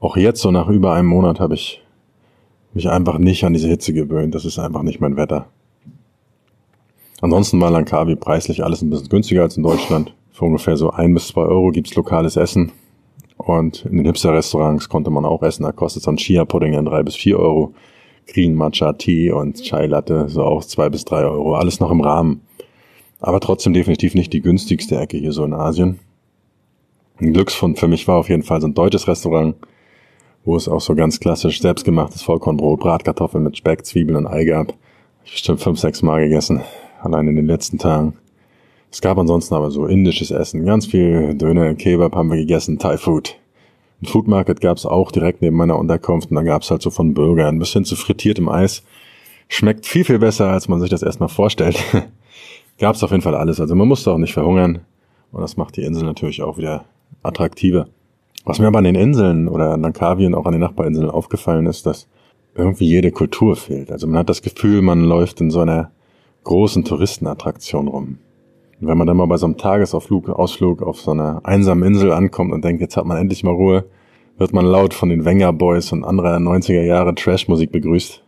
auch jetzt, so nach über einem Monat, habe ich mich einfach nicht an diese Hitze gewöhnt. Das ist einfach nicht mein Wetter. Ansonsten war Langkawi preislich alles ein bisschen günstiger als in Deutschland. Für ungefähr so ein bis zwei Euro gibt's lokales Essen. Und in den Hipster-Restaurants konnte man auch essen. Da kostet so ein Chia-Pudding dann drei bis vier Euro. Green Matcha Tea und Chai Latte so auch zwei bis drei Euro. Alles noch im Rahmen. Aber trotzdem definitiv nicht die günstigste Ecke hier so in Asien. Ein Glücksfund für mich war auf jeden Fall so ein deutsches Restaurant, wo es auch so ganz klassisch selbstgemachtes Vollkornbrot, Bratkartoffeln mit Speck, Zwiebeln und Ei gab. Ich bestimmt fünf, sechs Mal gegessen, allein in den letzten Tagen. Es gab ansonsten aber so indisches Essen, ganz viel Döner, Kebab haben wir gegessen, Thai Food. Ein Food Market gab es auch direkt neben meiner Unterkunft und dann gab es halt so von Burgern bis hin zu frittiertem Eis. Schmeckt viel, viel besser, als man sich das erstmal vorstellt. [laughs] gab es auf jeden Fall alles. Also man musste auch nicht verhungern. Und das macht die Insel natürlich auch wieder attraktiver. Was mir aber an den Inseln oder an Langkawi und auch an den Nachbarinseln aufgefallen ist, dass irgendwie jede Kultur fehlt. Also man hat das Gefühl, man läuft in so einer großen Touristenattraktion rum. Und wenn man dann mal bei so einem Tagesausflug Ausflug auf so einer einsamen Insel ankommt und denkt, jetzt hat man endlich mal Ruhe, wird man laut von den Wenger Boys und anderer 90er Jahre Trashmusik begrüßt.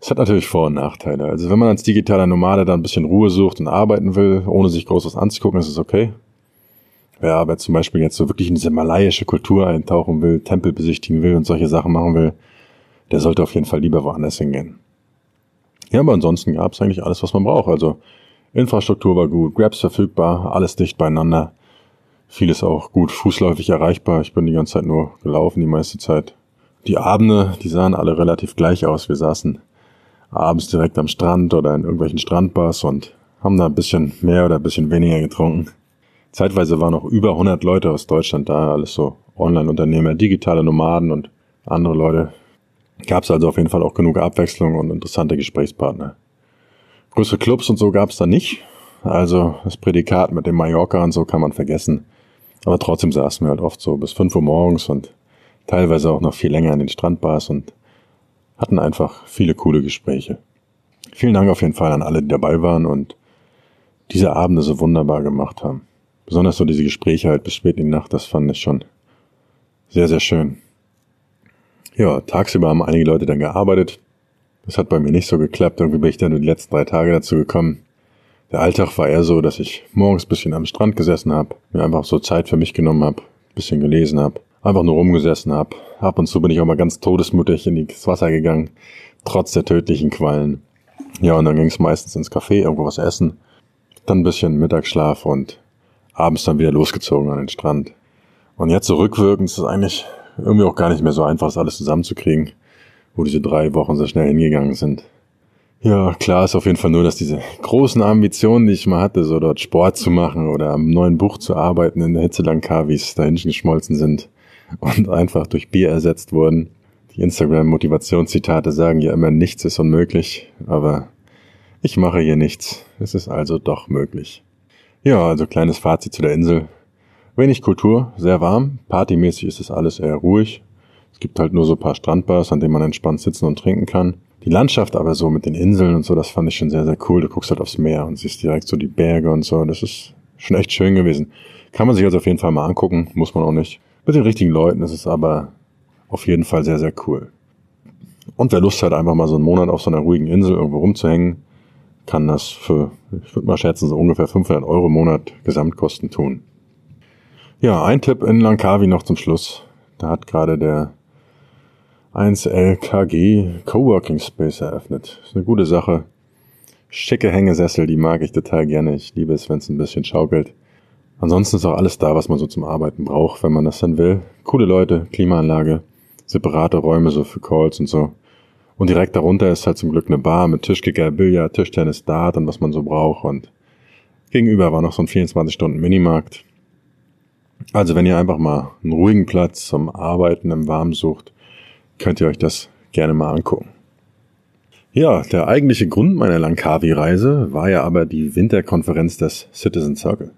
Das hat natürlich Vor- und Nachteile. Also wenn man als digitaler Nomade da ein bisschen Ruhe sucht und arbeiten will, ohne sich Großes anzugucken, ist es okay. Wer aber zum Beispiel jetzt so wirklich in diese malayische Kultur eintauchen will, Tempel besichtigen will und solche Sachen machen will, der sollte auf jeden Fall lieber woanders hingehen. Ja, aber ansonsten gab es eigentlich alles, was man braucht. Also Infrastruktur war gut, Grabs verfügbar, alles dicht beieinander. Vieles auch gut fußläufig erreichbar. Ich bin die ganze Zeit nur gelaufen, die meiste Zeit. Die Abende, die sahen alle relativ gleich aus. Wir saßen abends direkt am Strand oder in irgendwelchen Strandbars und haben da ein bisschen mehr oder ein bisschen weniger getrunken. Zeitweise waren noch über 100 Leute aus Deutschland da, alles so Online-Unternehmer, digitale Nomaden und andere Leute. Gab es also auf jeden Fall auch genug Abwechslung und interessante Gesprächspartner. Größere Clubs und so gab es da nicht. Also das Prädikat mit dem Mallorca und so kann man vergessen. Aber trotzdem saßen wir halt oft so bis 5 Uhr morgens und teilweise auch noch viel länger in den Strandbars und hatten einfach viele coole Gespräche. Vielen Dank auf jeden Fall an alle, die dabei waren und diese Abende so wunderbar gemacht haben. Besonders so diese Gespräche halt bis spät in die Nacht, das fand ich schon sehr, sehr schön. Ja, tagsüber haben einige Leute dann gearbeitet. Das hat bei mir nicht so geklappt. Irgendwie bin ich dann nur die letzten drei Tage dazu gekommen. Der Alltag war eher so, dass ich morgens bisschen am Strand gesessen habe, mir einfach so Zeit für mich genommen habe, bisschen gelesen habe, einfach nur rumgesessen habe. Ab und zu bin ich auch mal ganz todesmutig in das Wasser gegangen, trotz der tödlichen Quallen. Ja, und dann ging es meistens ins Café, irgendwo was essen, dann bisschen Mittagsschlaf und abends dann wieder losgezogen an den Strand. Und jetzt so rückwirkend ist es eigentlich irgendwie auch gar nicht mehr so einfach, das alles zusammenzukriegen, wo diese drei Wochen so schnell hingegangen sind. Ja, klar ist auf jeden Fall nur, dass diese großen Ambitionen, die ich mal hatte, so dort Sport zu machen oder am neuen Buch zu arbeiten in der Hitze Langkavis, dahin geschmolzen sind und einfach durch Bier ersetzt wurden. Die Instagram-Motivationszitate sagen ja immer, nichts ist unmöglich, aber ich mache hier nichts. Es ist also doch möglich. Ja, also kleines Fazit zu der Insel. Wenig Kultur, sehr warm, partymäßig ist es alles eher ruhig. Es gibt halt nur so ein paar Strandbars, an denen man entspannt sitzen und trinken kann. Die Landschaft aber so mit den Inseln und so, das fand ich schon sehr, sehr cool. Du guckst halt aufs Meer und siehst direkt so die Berge und so. Das ist schon echt schön gewesen. Kann man sich also auf jeden Fall mal angucken, muss man auch nicht. Mit den richtigen Leuten ist es aber auf jeden Fall sehr, sehr cool. Und wer Lust hat, einfach mal so einen Monat auf so einer ruhigen Insel irgendwo rumzuhängen, kann das für, ich würde mal schätzen, so ungefähr 500 Euro im Monat Gesamtkosten tun. Ja, ein Tipp in Langkawi noch zum Schluss. Da hat gerade der 1LKG Coworking Space eröffnet. Ist eine gute Sache. Schicke Hängesessel, die mag ich total gerne. Ich liebe es, wenn es ein bisschen schaukelt. Ansonsten ist auch alles da, was man so zum Arbeiten braucht, wenn man das dann will. Coole Leute, Klimaanlage, separate Räume so für Calls und so. Und direkt darunter ist halt zum Glück eine Bar mit Tischkicker, Billard, Tischtennis, Dart und was man so braucht. Und gegenüber war noch so ein 24-Stunden-Minimarkt. Also wenn ihr einfach mal einen ruhigen Platz zum Arbeiten im Warmen sucht, könnt ihr euch das gerne mal angucken. Ja, der eigentliche Grund meiner Langkawi-Reise war ja aber die Winterkonferenz des Citizen Circle.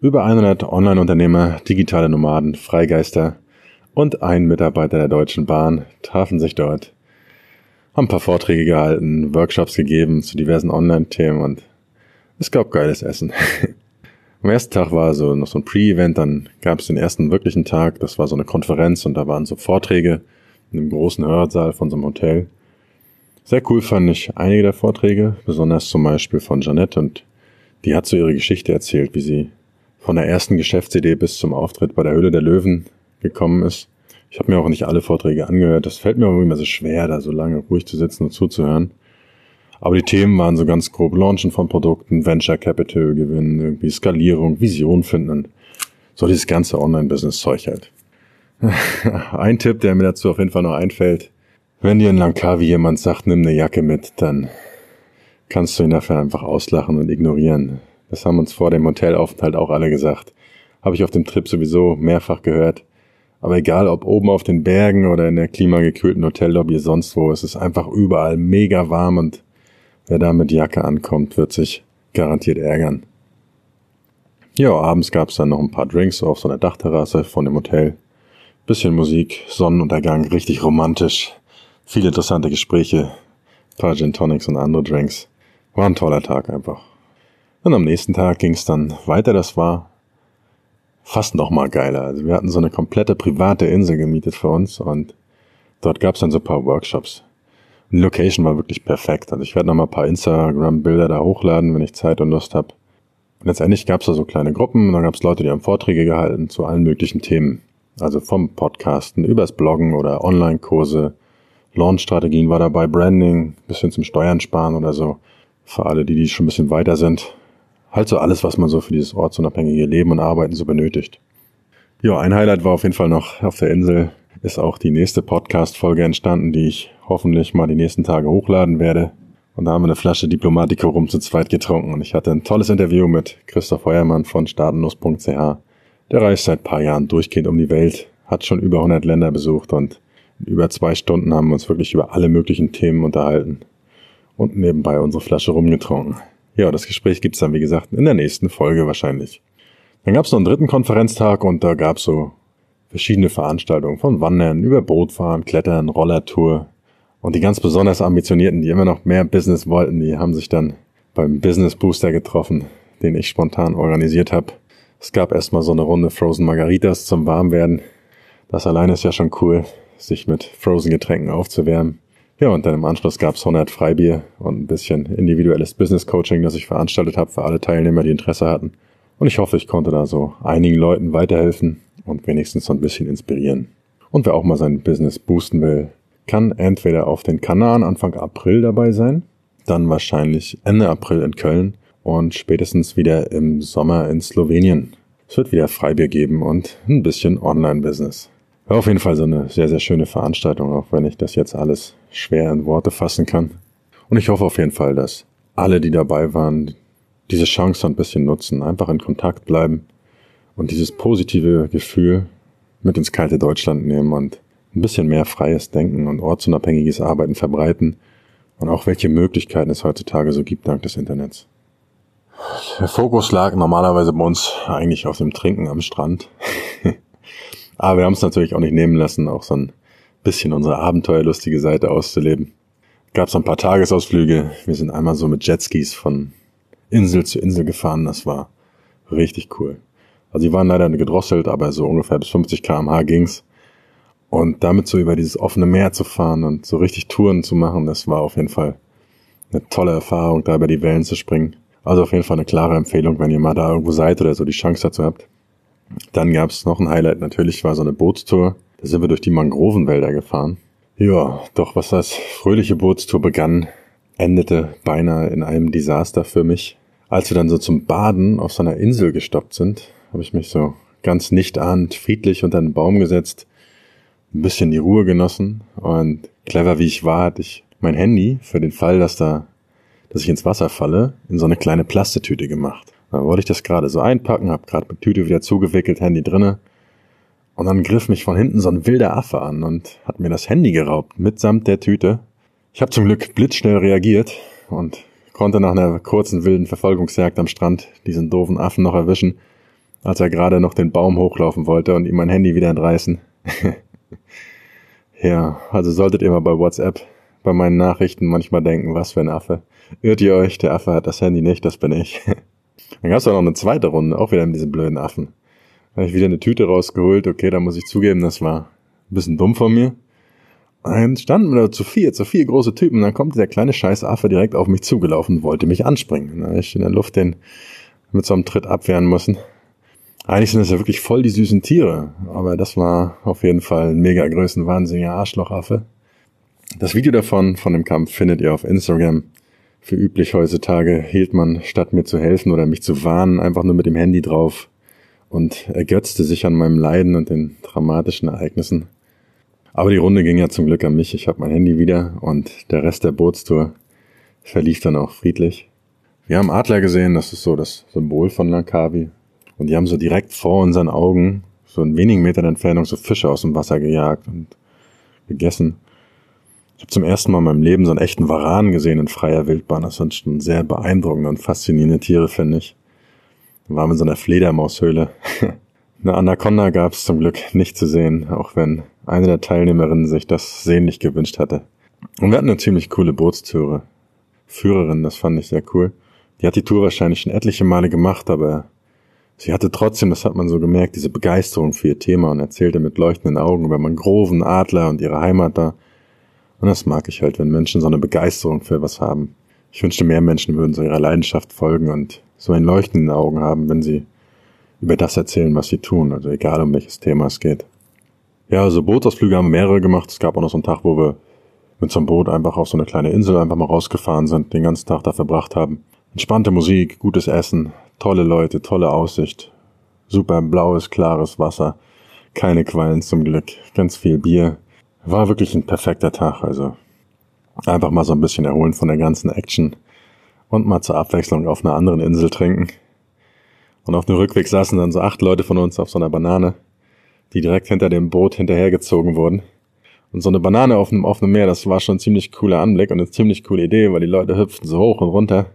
Über 100 Online-Unternehmer, digitale Nomaden, Freigeister und ein Mitarbeiter der Deutschen Bahn trafen sich dort, haben ein paar Vorträge gehalten, Workshops gegeben zu diversen Online-Themen und es gab geiles Essen. [laughs] Am ersten Tag war so noch so ein Pre-Event, dann gab es den ersten wirklichen Tag, das war so eine Konferenz und da waren so Vorträge in einem großen Hörsaal von so einem Hotel. Sehr cool fand ich einige der Vorträge, besonders zum Beispiel von Janette und die hat so ihre Geschichte erzählt, wie sie von der ersten Geschäftsidee bis zum Auftritt bei der Höhle der Löwen gekommen ist. Ich habe mir auch nicht alle Vorträge angehört. Das fällt mir auch immer so schwer, da so lange ruhig zu sitzen und zuzuhören. Aber die Themen waren so ganz grob Launchen von Produkten, Venture Capital gewinnen, irgendwie Skalierung, Vision finden so dieses ganze Online-Business-Zeug halt. [laughs] Ein Tipp, der mir dazu auf jeden Fall noch einfällt. Wenn dir in Langkawi jemand sagt, nimm eine Jacke mit, dann kannst du ihn dafür einfach auslachen und ignorieren. Das haben uns vor dem Hotelaufenthalt auch alle gesagt. Habe ich auf dem Trip sowieso mehrfach gehört. Aber egal ob oben auf den Bergen oder in der klimagekühlten Hotellobby sonst wo, es ist einfach überall mega warm und wer da mit Jacke ankommt, wird sich garantiert ärgern. Ja, abends gab's dann noch ein paar Drinks auf so einer Dachterrasse von dem Hotel. Bisschen Musik, Sonnenuntergang, richtig romantisch. Viele interessante Gespräche, paar Gin Tonics und andere Drinks. War ein toller Tag einfach. Und am nächsten Tag ging's dann weiter. Das war fast noch mal geiler. Also wir hatten so eine komplette private Insel gemietet für uns und dort gab's dann so ein paar Workshops. die Location war wirklich perfekt. Also ich werde noch mal ein paar Instagram-Bilder da hochladen, wenn ich Zeit und Lust habe. Und letztendlich gab's da so kleine Gruppen und dann gab's Leute, die haben Vorträge gehalten zu allen möglichen Themen. Also vom Podcasten übers Bloggen oder Online-Kurse. Launch-Strategien war dabei, Branding, bisschen zum Steuern sparen oder so. Für alle, die, die schon ein bisschen weiter sind, Halt so alles, was man so für dieses ortsunabhängige Leben und Arbeiten so benötigt. Ja, ein Highlight war auf jeden Fall noch auf der Insel, ist auch die nächste Podcast-Folge entstanden, die ich hoffentlich mal die nächsten Tage hochladen werde. Und da haben wir eine Flasche Diplomatico rum zu zweit getrunken und ich hatte ein tolles Interview mit Christoph Feuermann von staatenlos.ch. Der reist seit paar Jahren durchgehend um die Welt, hat schon über 100 Länder besucht und in über zwei Stunden haben wir uns wirklich über alle möglichen Themen unterhalten und nebenbei unsere Flasche rumgetrunken. Ja, das Gespräch gibt's dann, wie gesagt, in der nächsten Folge wahrscheinlich. Dann gab's noch einen dritten Konferenztag und da gab's so verschiedene Veranstaltungen von Wandern über Bootfahren, Klettern, Rollertour. Und die ganz besonders Ambitionierten, die immer noch mehr Business wollten, die haben sich dann beim Business Booster getroffen, den ich spontan organisiert habe. Es gab erstmal so eine Runde Frozen Margaritas zum Warmwerden. Das alleine ist ja schon cool, sich mit Frozen Getränken aufzuwärmen. Ja, und dann im Anschluss gab's 100 Freibier und ein bisschen individuelles Business Coaching, das ich veranstaltet habe für alle Teilnehmer, die Interesse hatten. Und ich hoffe, ich konnte da so einigen Leuten weiterhelfen und wenigstens so ein bisschen inspirieren. Und wer auch mal sein Business boosten will, kann entweder auf den Kanaren Anfang April dabei sein, dann wahrscheinlich Ende April in Köln und spätestens wieder im Sommer in Slowenien. Es wird wieder Freibier geben und ein bisschen Online-Business. War auf jeden Fall so eine sehr, sehr schöne Veranstaltung, auch wenn ich das jetzt alles schwer in Worte fassen kann. Und ich hoffe auf jeden Fall, dass alle, die dabei waren, diese Chance ein bisschen nutzen, einfach in Kontakt bleiben und dieses positive Gefühl mit ins kalte Deutschland nehmen und ein bisschen mehr freies Denken und ortsunabhängiges Arbeiten verbreiten und auch welche Möglichkeiten es heutzutage so gibt dank des Internets. Der Fokus lag normalerweise bei uns eigentlich auf dem Trinken am Strand. [laughs] Aber wir haben es natürlich auch nicht nehmen lassen, auch so ein bisschen unsere abenteuerlustige Seite auszuleben. Gab so ein paar Tagesausflüge. Wir sind einmal so mit Jetskis von Insel zu Insel gefahren. Das war richtig cool. Also die waren leider gedrosselt, aber so ungefähr bis 50 kmh ging's. Und damit so über dieses offene Meer zu fahren und so richtig Touren zu machen, das war auf jeden Fall eine tolle Erfahrung, da über die Wellen zu springen. Also auf jeden Fall eine klare Empfehlung, wenn ihr mal da irgendwo seid oder so die Chance dazu habt. Dann gab es noch ein Highlight, natürlich war so eine Bootstour. Da sind wir durch die Mangrovenwälder gefahren. Ja, doch was das fröhliche Bootstour begann, endete beinahe in einem Desaster für mich. Als wir dann so zum Baden auf so einer Insel gestoppt sind, habe ich mich so ganz nicht ahnt friedlich unter einen Baum gesetzt, ein bisschen die Ruhe genossen und clever wie ich war, hatte ich mein Handy für den Fall, dass da, dass ich ins Wasser falle, in so eine kleine Plastetüte gemacht. Dann wollte ich das gerade so einpacken, hab gerade mit Tüte wieder zugewickelt, Handy drinne. Und dann griff mich von hinten so ein wilder Affe an und hat mir das Handy geraubt, mitsamt der Tüte. Ich habe zum Glück blitzschnell reagiert und konnte nach einer kurzen wilden Verfolgungsjagd am Strand diesen doofen Affen noch erwischen, als er gerade noch den Baum hochlaufen wollte und ihm mein Handy wieder entreißen. [laughs] ja, also solltet ihr mal bei WhatsApp bei meinen Nachrichten manchmal denken, was für ein Affe. Irrt ihr euch, der Affe hat das Handy nicht, das bin ich. [laughs] Dann gab es noch eine zweite Runde, auch wieder mit diesem blöden Affen. Da habe ich wieder eine Tüte rausgeholt. Okay, da muss ich zugeben, das war ein bisschen dumm von mir. Dann standen wir da zu vier, zu vier große Typen. Dann kommt der kleine Scheißaffe direkt auf mich zugelaufen und wollte mich anspringen. Da ich in der Luft den mit so einem Tritt abwehren müssen. Eigentlich sind das ja wirklich voll die süßen Tiere. Aber das war auf jeden Fall ein mega größenwahnsinniger Arschlochaffe. Das Video davon, von dem Kampf, findet ihr auf Instagram für üblich heutzutage hielt man, statt mir zu helfen oder mich zu warnen, einfach nur mit dem Handy drauf und ergötzte sich an meinem Leiden und den dramatischen Ereignissen. Aber die Runde ging ja zum Glück an mich. Ich habe mein Handy wieder und der Rest der Bootstour verlief dann auch friedlich. Wir haben Adler gesehen, das ist so das Symbol von Langkawi. Und die haben so direkt vor unseren Augen, so in wenigen Metern Entfernung, so Fische aus dem Wasser gejagt und gegessen. Ich habe zum ersten Mal in meinem Leben so einen echten Varan gesehen in freier Wildbahn. Das sind schon sehr beeindruckende und faszinierende Tiere, finde ich. Wir waren in so einer Fledermaushöhle. [laughs] Eine Anaconda gab es zum Glück nicht zu sehen, auch wenn eine der Teilnehmerinnen sich das sehnlich gewünscht hatte. Und wir hatten eine ziemlich coole Bootstüre. Führerin, das fand ich sehr cool. Die hat die Tour wahrscheinlich schon etliche Male gemacht, aber sie hatte trotzdem, das hat man so gemerkt, diese Begeisterung für ihr Thema und erzählte mit leuchtenden Augen über Mangroven, Adler und ihre Heimat da. Und das mag ich halt, wenn Menschen so eine Begeisterung für was haben. Ich wünschte, mehr Menschen würden so ihrer Leidenschaft folgen und so ein Leuchten in den Augen haben, wenn sie über das erzählen, was sie tun, also egal um welches Thema es geht. Ja, also Bootsausflüge haben wir mehrere gemacht. Es gab auch noch so einen Tag, wo wir mit so einem Boot einfach auf so eine kleine Insel einfach mal rausgefahren sind, den ganzen Tag da verbracht haben. Entspannte Musik, gutes Essen, tolle Leute, tolle Aussicht, super blaues, klares Wasser, keine Quallen zum Glück, ganz viel Bier. War wirklich ein perfekter Tag, also einfach mal so ein bisschen erholen von der ganzen Action und mal zur Abwechslung auf einer anderen Insel trinken. Und auf dem Rückweg saßen dann so acht Leute von uns auf so einer Banane, die direkt hinter dem Boot hinterhergezogen wurden. Und so eine Banane auf einem offenen Meer, das war schon ein ziemlich cooler Anblick und eine ziemlich coole Idee, weil die Leute hüpften so hoch und runter.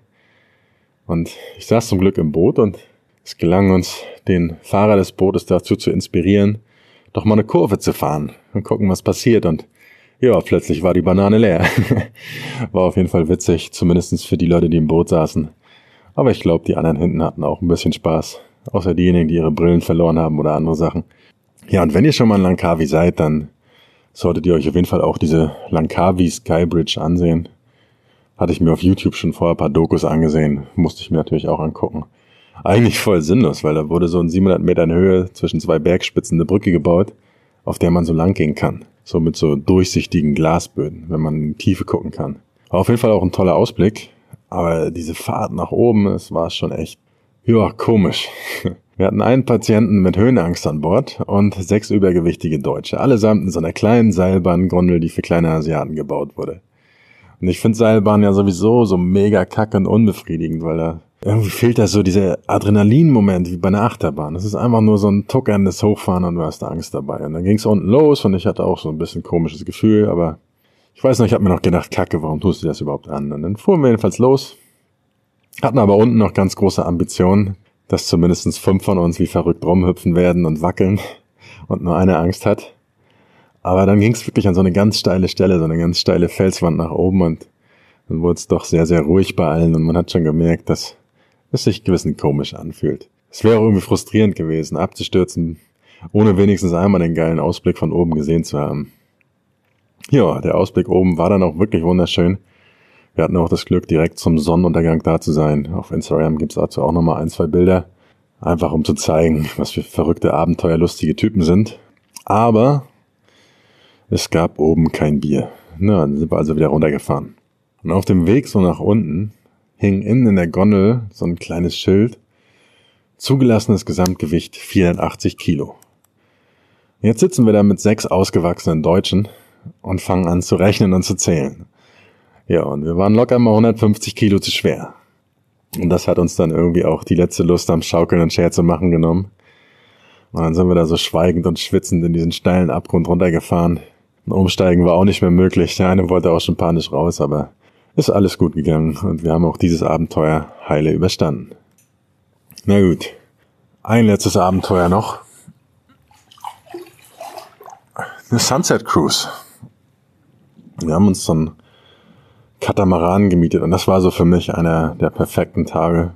Und ich saß zum Glück im Boot und es gelang uns, den Fahrer des Bootes dazu zu inspirieren, doch mal eine Kurve zu fahren und gucken, was passiert. Und ja, plötzlich war die Banane leer. [laughs] war auf jeden Fall witzig, zumindestens für die Leute, die im Boot saßen. Aber ich glaube, die anderen hinten hatten auch ein bisschen Spaß. Außer diejenigen, die ihre Brillen verloren haben oder andere Sachen. Ja, und wenn ihr schon mal in Langkawi seid, dann solltet ihr euch auf jeden Fall auch diese Langkawi Skybridge ansehen. Hatte ich mir auf YouTube schon vorher ein paar Dokus angesehen. Musste ich mir natürlich auch angucken. Eigentlich voll sinnlos, weil da wurde so in 700 Metern Höhe zwischen zwei Bergspitzen eine Brücke gebaut, auf der man so lang gehen kann. So mit so durchsichtigen Glasböden, wenn man in die Tiefe gucken kann. War auf jeden Fall auch ein toller Ausblick. Aber diese Fahrt nach oben, es war schon echt, ja, komisch. [laughs] Wir hatten einen Patienten mit Höhenangst an Bord und sechs übergewichtige Deutsche, allesamt in so einer kleinen Seilbahngondel, die für kleine Asiaten gebaut wurde. Und ich finde Seilbahn ja sowieso so mega kacke und unbefriedigend, weil da irgendwie fehlt da so dieser Adrenalin-Moment wie bei einer Achterbahn. Das ist einfach nur so ein tuckerndes Hochfahren und du hast Angst dabei. Und dann ging es unten los und ich hatte auch so ein bisschen komisches Gefühl, aber ich weiß noch, ich habe mir noch gedacht, kacke, warum tust du das überhaupt an? Und dann fuhren wir jedenfalls los, hatten aber unten noch ganz große Ambitionen, dass zumindest fünf von uns wie verrückt rumhüpfen werden und wackeln und nur eine Angst hat. Aber dann ging es wirklich an so eine ganz steile Stelle, so eine ganz steile Felswand nach oben und dann wurde es doch sehr, sehr ruhig bei allen und man hat schon gemerkt, dass es sich gewissen komisch anfühlt. Es wäre auch irgendwie frustrierend gewesen, abzustürzen, ohne wenigstens einmal den geilen Ausblick von oben gesehen zu haben. Ja, der Ausblick oben war dann auch wirklich wunderschön. Wir hatten auch das Glück, direkt zum Sonnenuntergang da zu sein. Auf Instagram gibt's dazu auch nochmal ein, zwei Bilder. Einfach um zu zeigen, was für verrückte, abenteuerlustige Typen sind. Aber es gab oben kein Bier. Na, dann sind wir also wieder runtergefahren. Und auf dem Weg so nach unten hing innen in der Gondel so ein kleines Schild. Zugelassenes Gesamtgewicht 480 Kilo. Jetzt sitzen wir da mit sechs ausgewachsenen Deutschen und fangen an zu rechnen und zu zählen. Ja, und wir waren locker mal 150 Kilo zu schwer. Und das hat uns dann irgendwie auch die letzte Lust am Schaukeln und Scherze machen genommen. Und dann sind wir da so schweigend und schwitzend in diesen steilen Abgrund runtergefahren. Umsteigen war auch nicht mehr möglich. Der eine wollte auch schon panisch raus, aber ist alles gut gegangen und wir haben auch dieses Abenteuer heile überstanden. Na gut. Ein letztes Abenteuer noch. Eine Sunset Cruise. Wir haben uns so ein Katamaran gemietet und das war so für mich einer der perfekten Tage.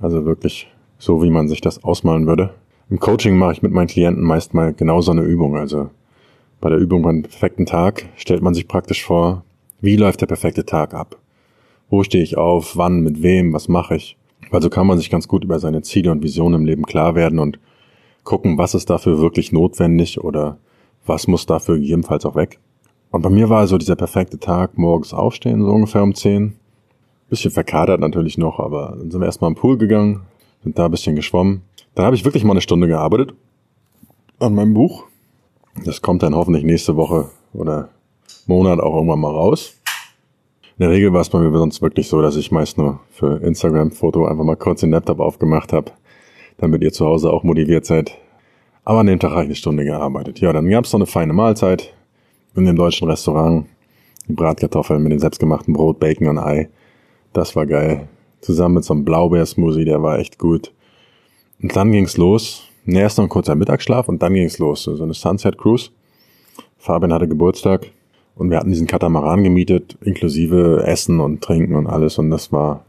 Also wirklich so, wie man sich das ausmalen würde. Im Coaching mache ich mit meinen Klienten meist mal genau so eine Übung. Also bei der Übung beim perfekten Tag stellt man sich praktisch vor, wie läuft der perfekte Tag ab? Wo stehe ich auf? Wann? Mit wem? Was mache ich? Also kann man sich ganz gut über seine Ziele und Visionen im Leben klar werden und gucken, was ist dafür wirklich notwendig oder was muss dafür gegebenenfalls auch weg. Und bei mir war also dieser perfekte Tag, morgens aufstehen, so ungefähr um 10. Bisschen verkadert natürlich noch, aber dann sind wir erstmal am Pool gegangen, sind da ein bisschen geschwommen. Dann habe ich wirklich mal eine Stunde gearbeitet an meinem Buch. Das kommt dann hoffentlich nächste Woche oder Monat auch irgendwann mal raus. In der Regel war es bei mir sonst wirklich so, dass ich meist nur für Instagram-Foto einfach mal kurz den Laptop aufgemacht habe, damit ihr zu Hause auch motiviert seid. Aber an dem Tag habe ich eine Stunde gearbeitet. Ja, dann gab es noch eine feine Mahlzeit in dem deutschen Restaurant. Die Bratkartoffeln mit dem selbstgemachten Brot, Bacon und Ei. Das war geil. Zusammen mit so einem Blaubeersmoothie, der war echt gut. Und dann ging's los. Erst noch ein kurzer Mittagsschlaf und dann ging's los. So eine Sunset Cruise. Fabian hatte Geburtstag und wir hatten diesen Katamaran gemietet, inklusive Essen und Trinken und alles. Und das war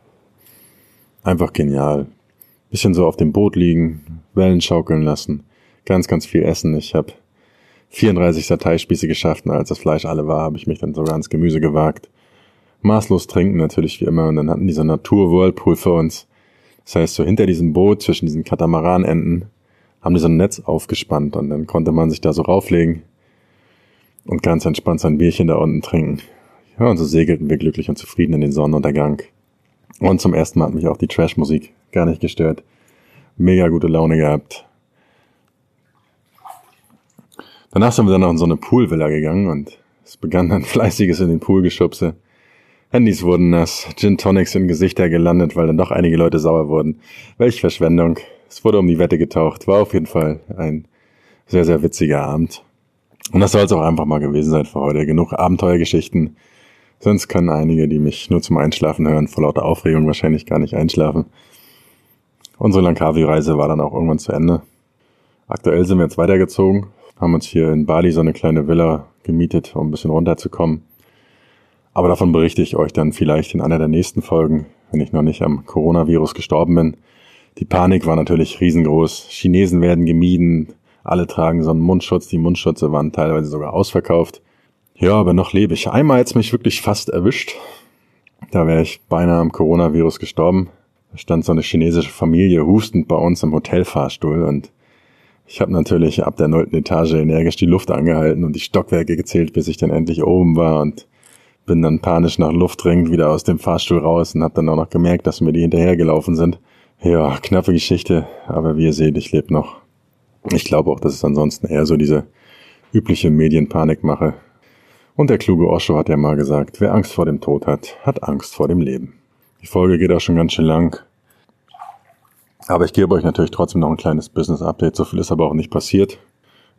einfach genial. Bisschen so auf dem Boot liegen, Wellen schaukeln lassen, ganz, ganz viel essen. Ich habe 34 Sateispieße geschafft und als das Fleisch alle war, habe ich mich dann sogar ans Gemüse gewagt. Maßlos trinken natürlich wie immer und dann hatten diese Natur-Whirlpool für uns. Das heißt, so hinter diesem Boot, zwischen diesen Katamaranenden, haben die so ein Netz aufgespannt und dann konnte man sich da so rauflegen und ganz entspannt sein Bierchen da unten trinken. Ja, und so segelten wir glücklich und zufrieden in den Sonnenuntergang. Und zum ersten Mal hat mich auch die Trash-Musik gar nicht gestört. Mega gute Laune gehabt. Danach sind wir dann noch in so eine Poolvilla gegangen und es begann dann [laughs] fleißiges in den Poolgeschubse. Handys wurden nass, Gin Tonics in Gesichter gelandet, weil dann doch einige Leute sauer wurden. Welch Verschwendung. Es wurde um die Wette getaucht. War auf jeden Fall ein sehr, sehr witziger Abend. Und das soll es auch einfach mal gewesen sein für heute. Genug Abenteuergeschichten. Sonst können einige, die mich nur zum Einschlafen hören, vor lauter Aufregung wahrscheinlich gar nicht einschlafen. Unsere Langkawi-Reise war dann auch irgendwann zu Ende. Aktuell sind wir jetzt weitergezogen, haben uns hier in Bali so eine kleine Villa gemietet, um ein bisschen runterzukommen. Aber davon berichte ich euch dann vielleicht in einer der nächsten Folgen, wenn ich noch nicht am Coronavirus gestorben bin. Die Panik war natürlich riesengroß. Chinesen werden gemieden, alle tragen so einen Mundschutz. Die Mundschutze waren teilweise sogar ausverkauft. Ja, aber noch lebe ich. Einmal hat's mich wirklich fast erwischt. Da wäre ich beinahe am Coronavirus gestorben. Da stand so eine chinesische Familie hustend bei uns im Hotelfahrstuhl und ich habe natürlich ab der neunten Etage energisch die Luft angehalten und die Stockwerke gezählt, bis ich dann endlich oben war und bin dann panisch nach Luft dringend wieder aus dem Fahrstuhl raus und habe dann auch noch gemerkt, dass mir die hinterhergelaufen sind. Ja, knappe Geschichte, aber wie ihr seht, ich lebe noch. Ich glaube auch, dass es ansonsten eher so diese übliche Medienpanikmache. Und der kluge Osho hat ja mal gesagt, wer Angst vor dem Tod hat, hat Angst vor dem Leben. Die Folge geht auch schon ganz schön lang. Aber ich gebe euch natürlich trotzdem noch ein kleines Business-Update. So viel ist aber auch nicht passiert.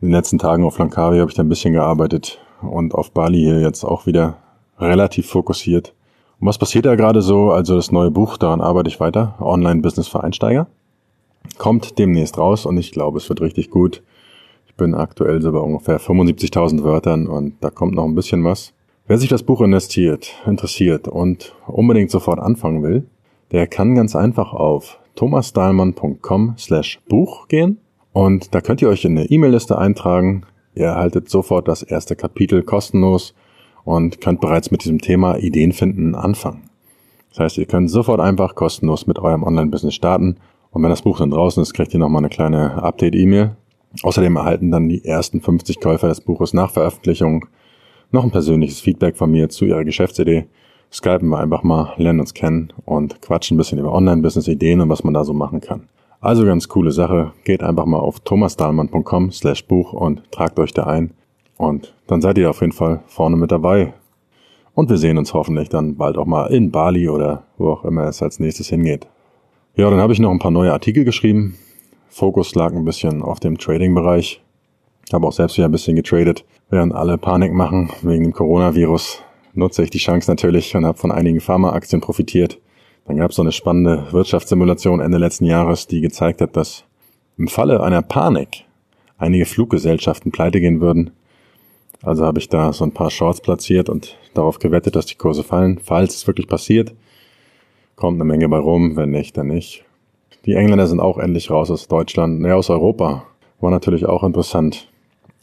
In den letzten Tagen auf Langkawi habe ich da ein bisschen gearbeitet und auf Bali hier jetzt auch wieder relativ fokussiert. Und was passiert da gerade so? Also das neue Buch, daran arbeite ich weiter. Online-Business für Einsteiger. Kommt demnächst raus und ich glaube, es wird richtig gut. Ich bin aktuell so bei ungefähr 75.000 Wörtern und da kommt noch ein bisschen was. Wer sich das Buch investiert, interessiert und unbedingt sofort anfangen will, der kann ganz einfach auf thomasdahlmann.com slash Buch gehen und da könnt ihr euch in eine E-Mail-Liste eintragen. Ihr erhaltet sofort das erste Kapitel kostenlos und könnt bereits mit diesem Thema Ideen finden anfangen. Das heißt, ihr könnt sofort einfach kostenlos mit eurem Online-Business starten und wenn das Buch dann draußen ist, kriegt ihr nochmal eine kleine Update-E-Mail. Außerdem erhalten dann die ersten 50 Käufer des Buches nach Veröffentlichung noch ein persönliches Feedback von mir zu ihrer Geschäftsidee. Skypen wir einfach mal, lernen uns kennen und quatschen ein bisschen über Online-Business-Ideen und was man da so machen kann. Also ganz coole Sache. Geht einfach mal auf thomasdahlmann.com slash Buch und tragt euch da ein. Und dann seid ihr auf jeden Fall vorne mit dabei. Und wir sehen uns hoffentlich dann bald auch mal in Bali oder wo auch immer es als nächstes hingeht. Ja, dann habe ich noch ein paar neue Artikel geschrieben. Fokus lag ein bisschen auf dem Trading-Bereich. Habe auch selbst wieder ein bisschen getradet. Während alle Panik machen wegen dem Coronavirus, nutze ich die Chance natürlich und habe von einigen Pharmaaktien profitiert. Dann gab es so eine spannende Wirtschaftssimulation Ende letzten Jahres, die gezeigt hat, dass im Falle einer Panik einige Fluggesellschaften pleite gehen würden. Also habe ich da so ein paar Shorts platziert und darauf gewettet, dass die Kurse fallen, falls es wirklich passiert kommt eine Menge bei rum, wenn nicht, dann nicht. Die Engländer sind auch endlich raus aus Deutschland, ne, aus Europa. War natürlich auch interessant.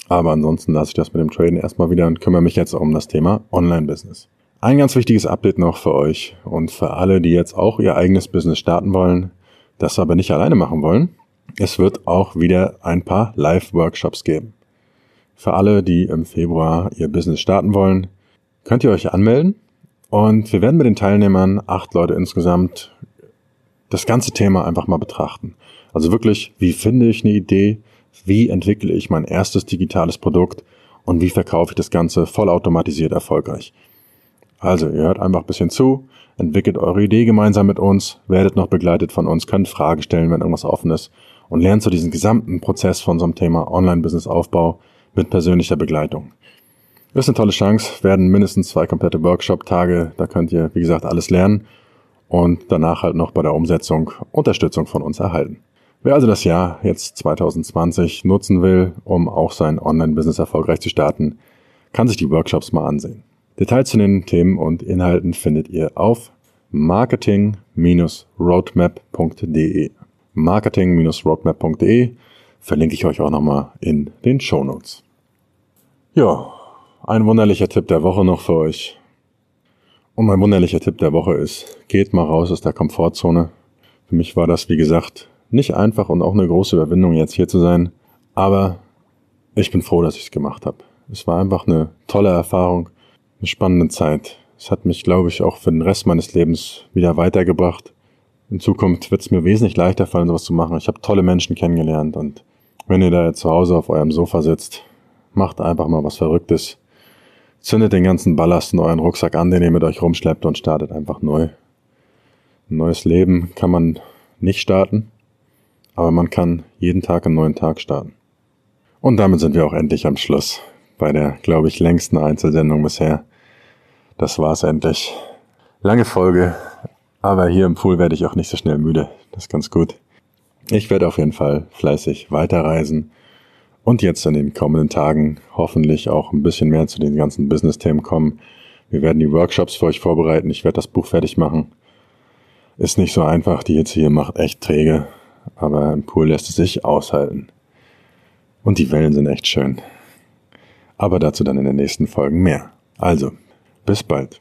Aber ansonsten lasse ich das mit dem Traden erstmal wieder und kümmere mich jetzt um das Thema Online-Business. Ein ganz wichtiges Update noch für euch und für alle, die jetzt auch ihr eigenes Business starten wollen, das aber nicht alleine machen wollen. Es wird auch wieder ein paar Live-Workshops geben. Für alle, die im Februar ihr Business starten wollen, könnt ihr euch anmelden und wir werden mit den Teilnehmern, acht Leute insgesamt, das ganze Thema einfach mal betrachten. Also wirklich, wie finde ich eine Idee? Wie entwickle ich mein erstes digitales Produkt? Und wie verkaufe ich das Ganze vollautomatisiert erfolgreich? Also, ihr hört einfach ein bisschen zu, entwickelt eure Idee gemeinsam mit uns, werdet noch begleitet von uns, könnt Fragen stellen, wenn irgendwas offen ist und lernt so diesen gesamten Prozess von unserem Thema Online-Business-Aufbau mit persönlicher Begleitung. Ist eine tolle Chance, werden mindestens zwei komplette Workshop-Tage, da könnt ihr, wie gesagt, alles lernen und danach halt noch bei der Umsetzung Unterstützung von uns erhalten. Wer also das Jahr jetzt 2020 nutzen will, um auch sein Online-Business erfolgreich zu starten, kann sich die Workshops mal ansehen. Details zu den Themen und Inhalten findet ihr auf marketing-roadmap.de. Marketing-roadmap.de verlinke ich euch auch nochmal in den Show Notes. Ja, ein wunderlicher Tipp der Woche noch für euch. Und mein wunderlicher Tipp der Woche ist, geht mal raus aus der Komfortzone. Für mich war das, wie gesagt, nicht einfach und auch eine große Überwindung, jetzt hier zu sein. Aber ich bin froh, dass ich es gemacht habe. Es war einfach eine tolle Erfahrung, eine spannende Zeit. Es hat mich, glaube ich, auch für den Rest meines Lebens wieder weitergebracht. In Zukunft wird es mir wesentlich leichter fallen, sowas zu machen. Ich habe tolle Menschen kennengelernt und wenn ihr da jetzt zu Hause auf eurem Sofa sitzt, macht einfach mal was Verrücktes. Zündet den ganzen Ballast in euren Rucksack an, den ihr mit euch rumschleppt und startet einfach neu. Ein neues Leben kann man nicht starten, aber man kann jeden Tag einen neuen Tag starten. Und damit sind wir auch endlich am Schluss bei der, glaube ich, längsten Einzelsendung bisher. Das war's endlich. Lange Folge, aber hier im Pool werde ich auch nicht so schnell müde. Das ist ganz gut. Ich werde auf jeden Fall fleißig weiterreisen und jetzt in den kommenden Tagen hoffentlich auch ein bisschen mehr zu den ganzen Business-Themen kommen. Wir werden die Workshops für euch vorbereiten. Ich werde das Buch fertig machen. Ist nicht so einfach. Die Hitze hier macht echt träge aber im Pool lässt es sich aushalten. Und die Wellen sind echt schön. Aber dazu dann in den nächsten Folgen mehr. Also, bis bald.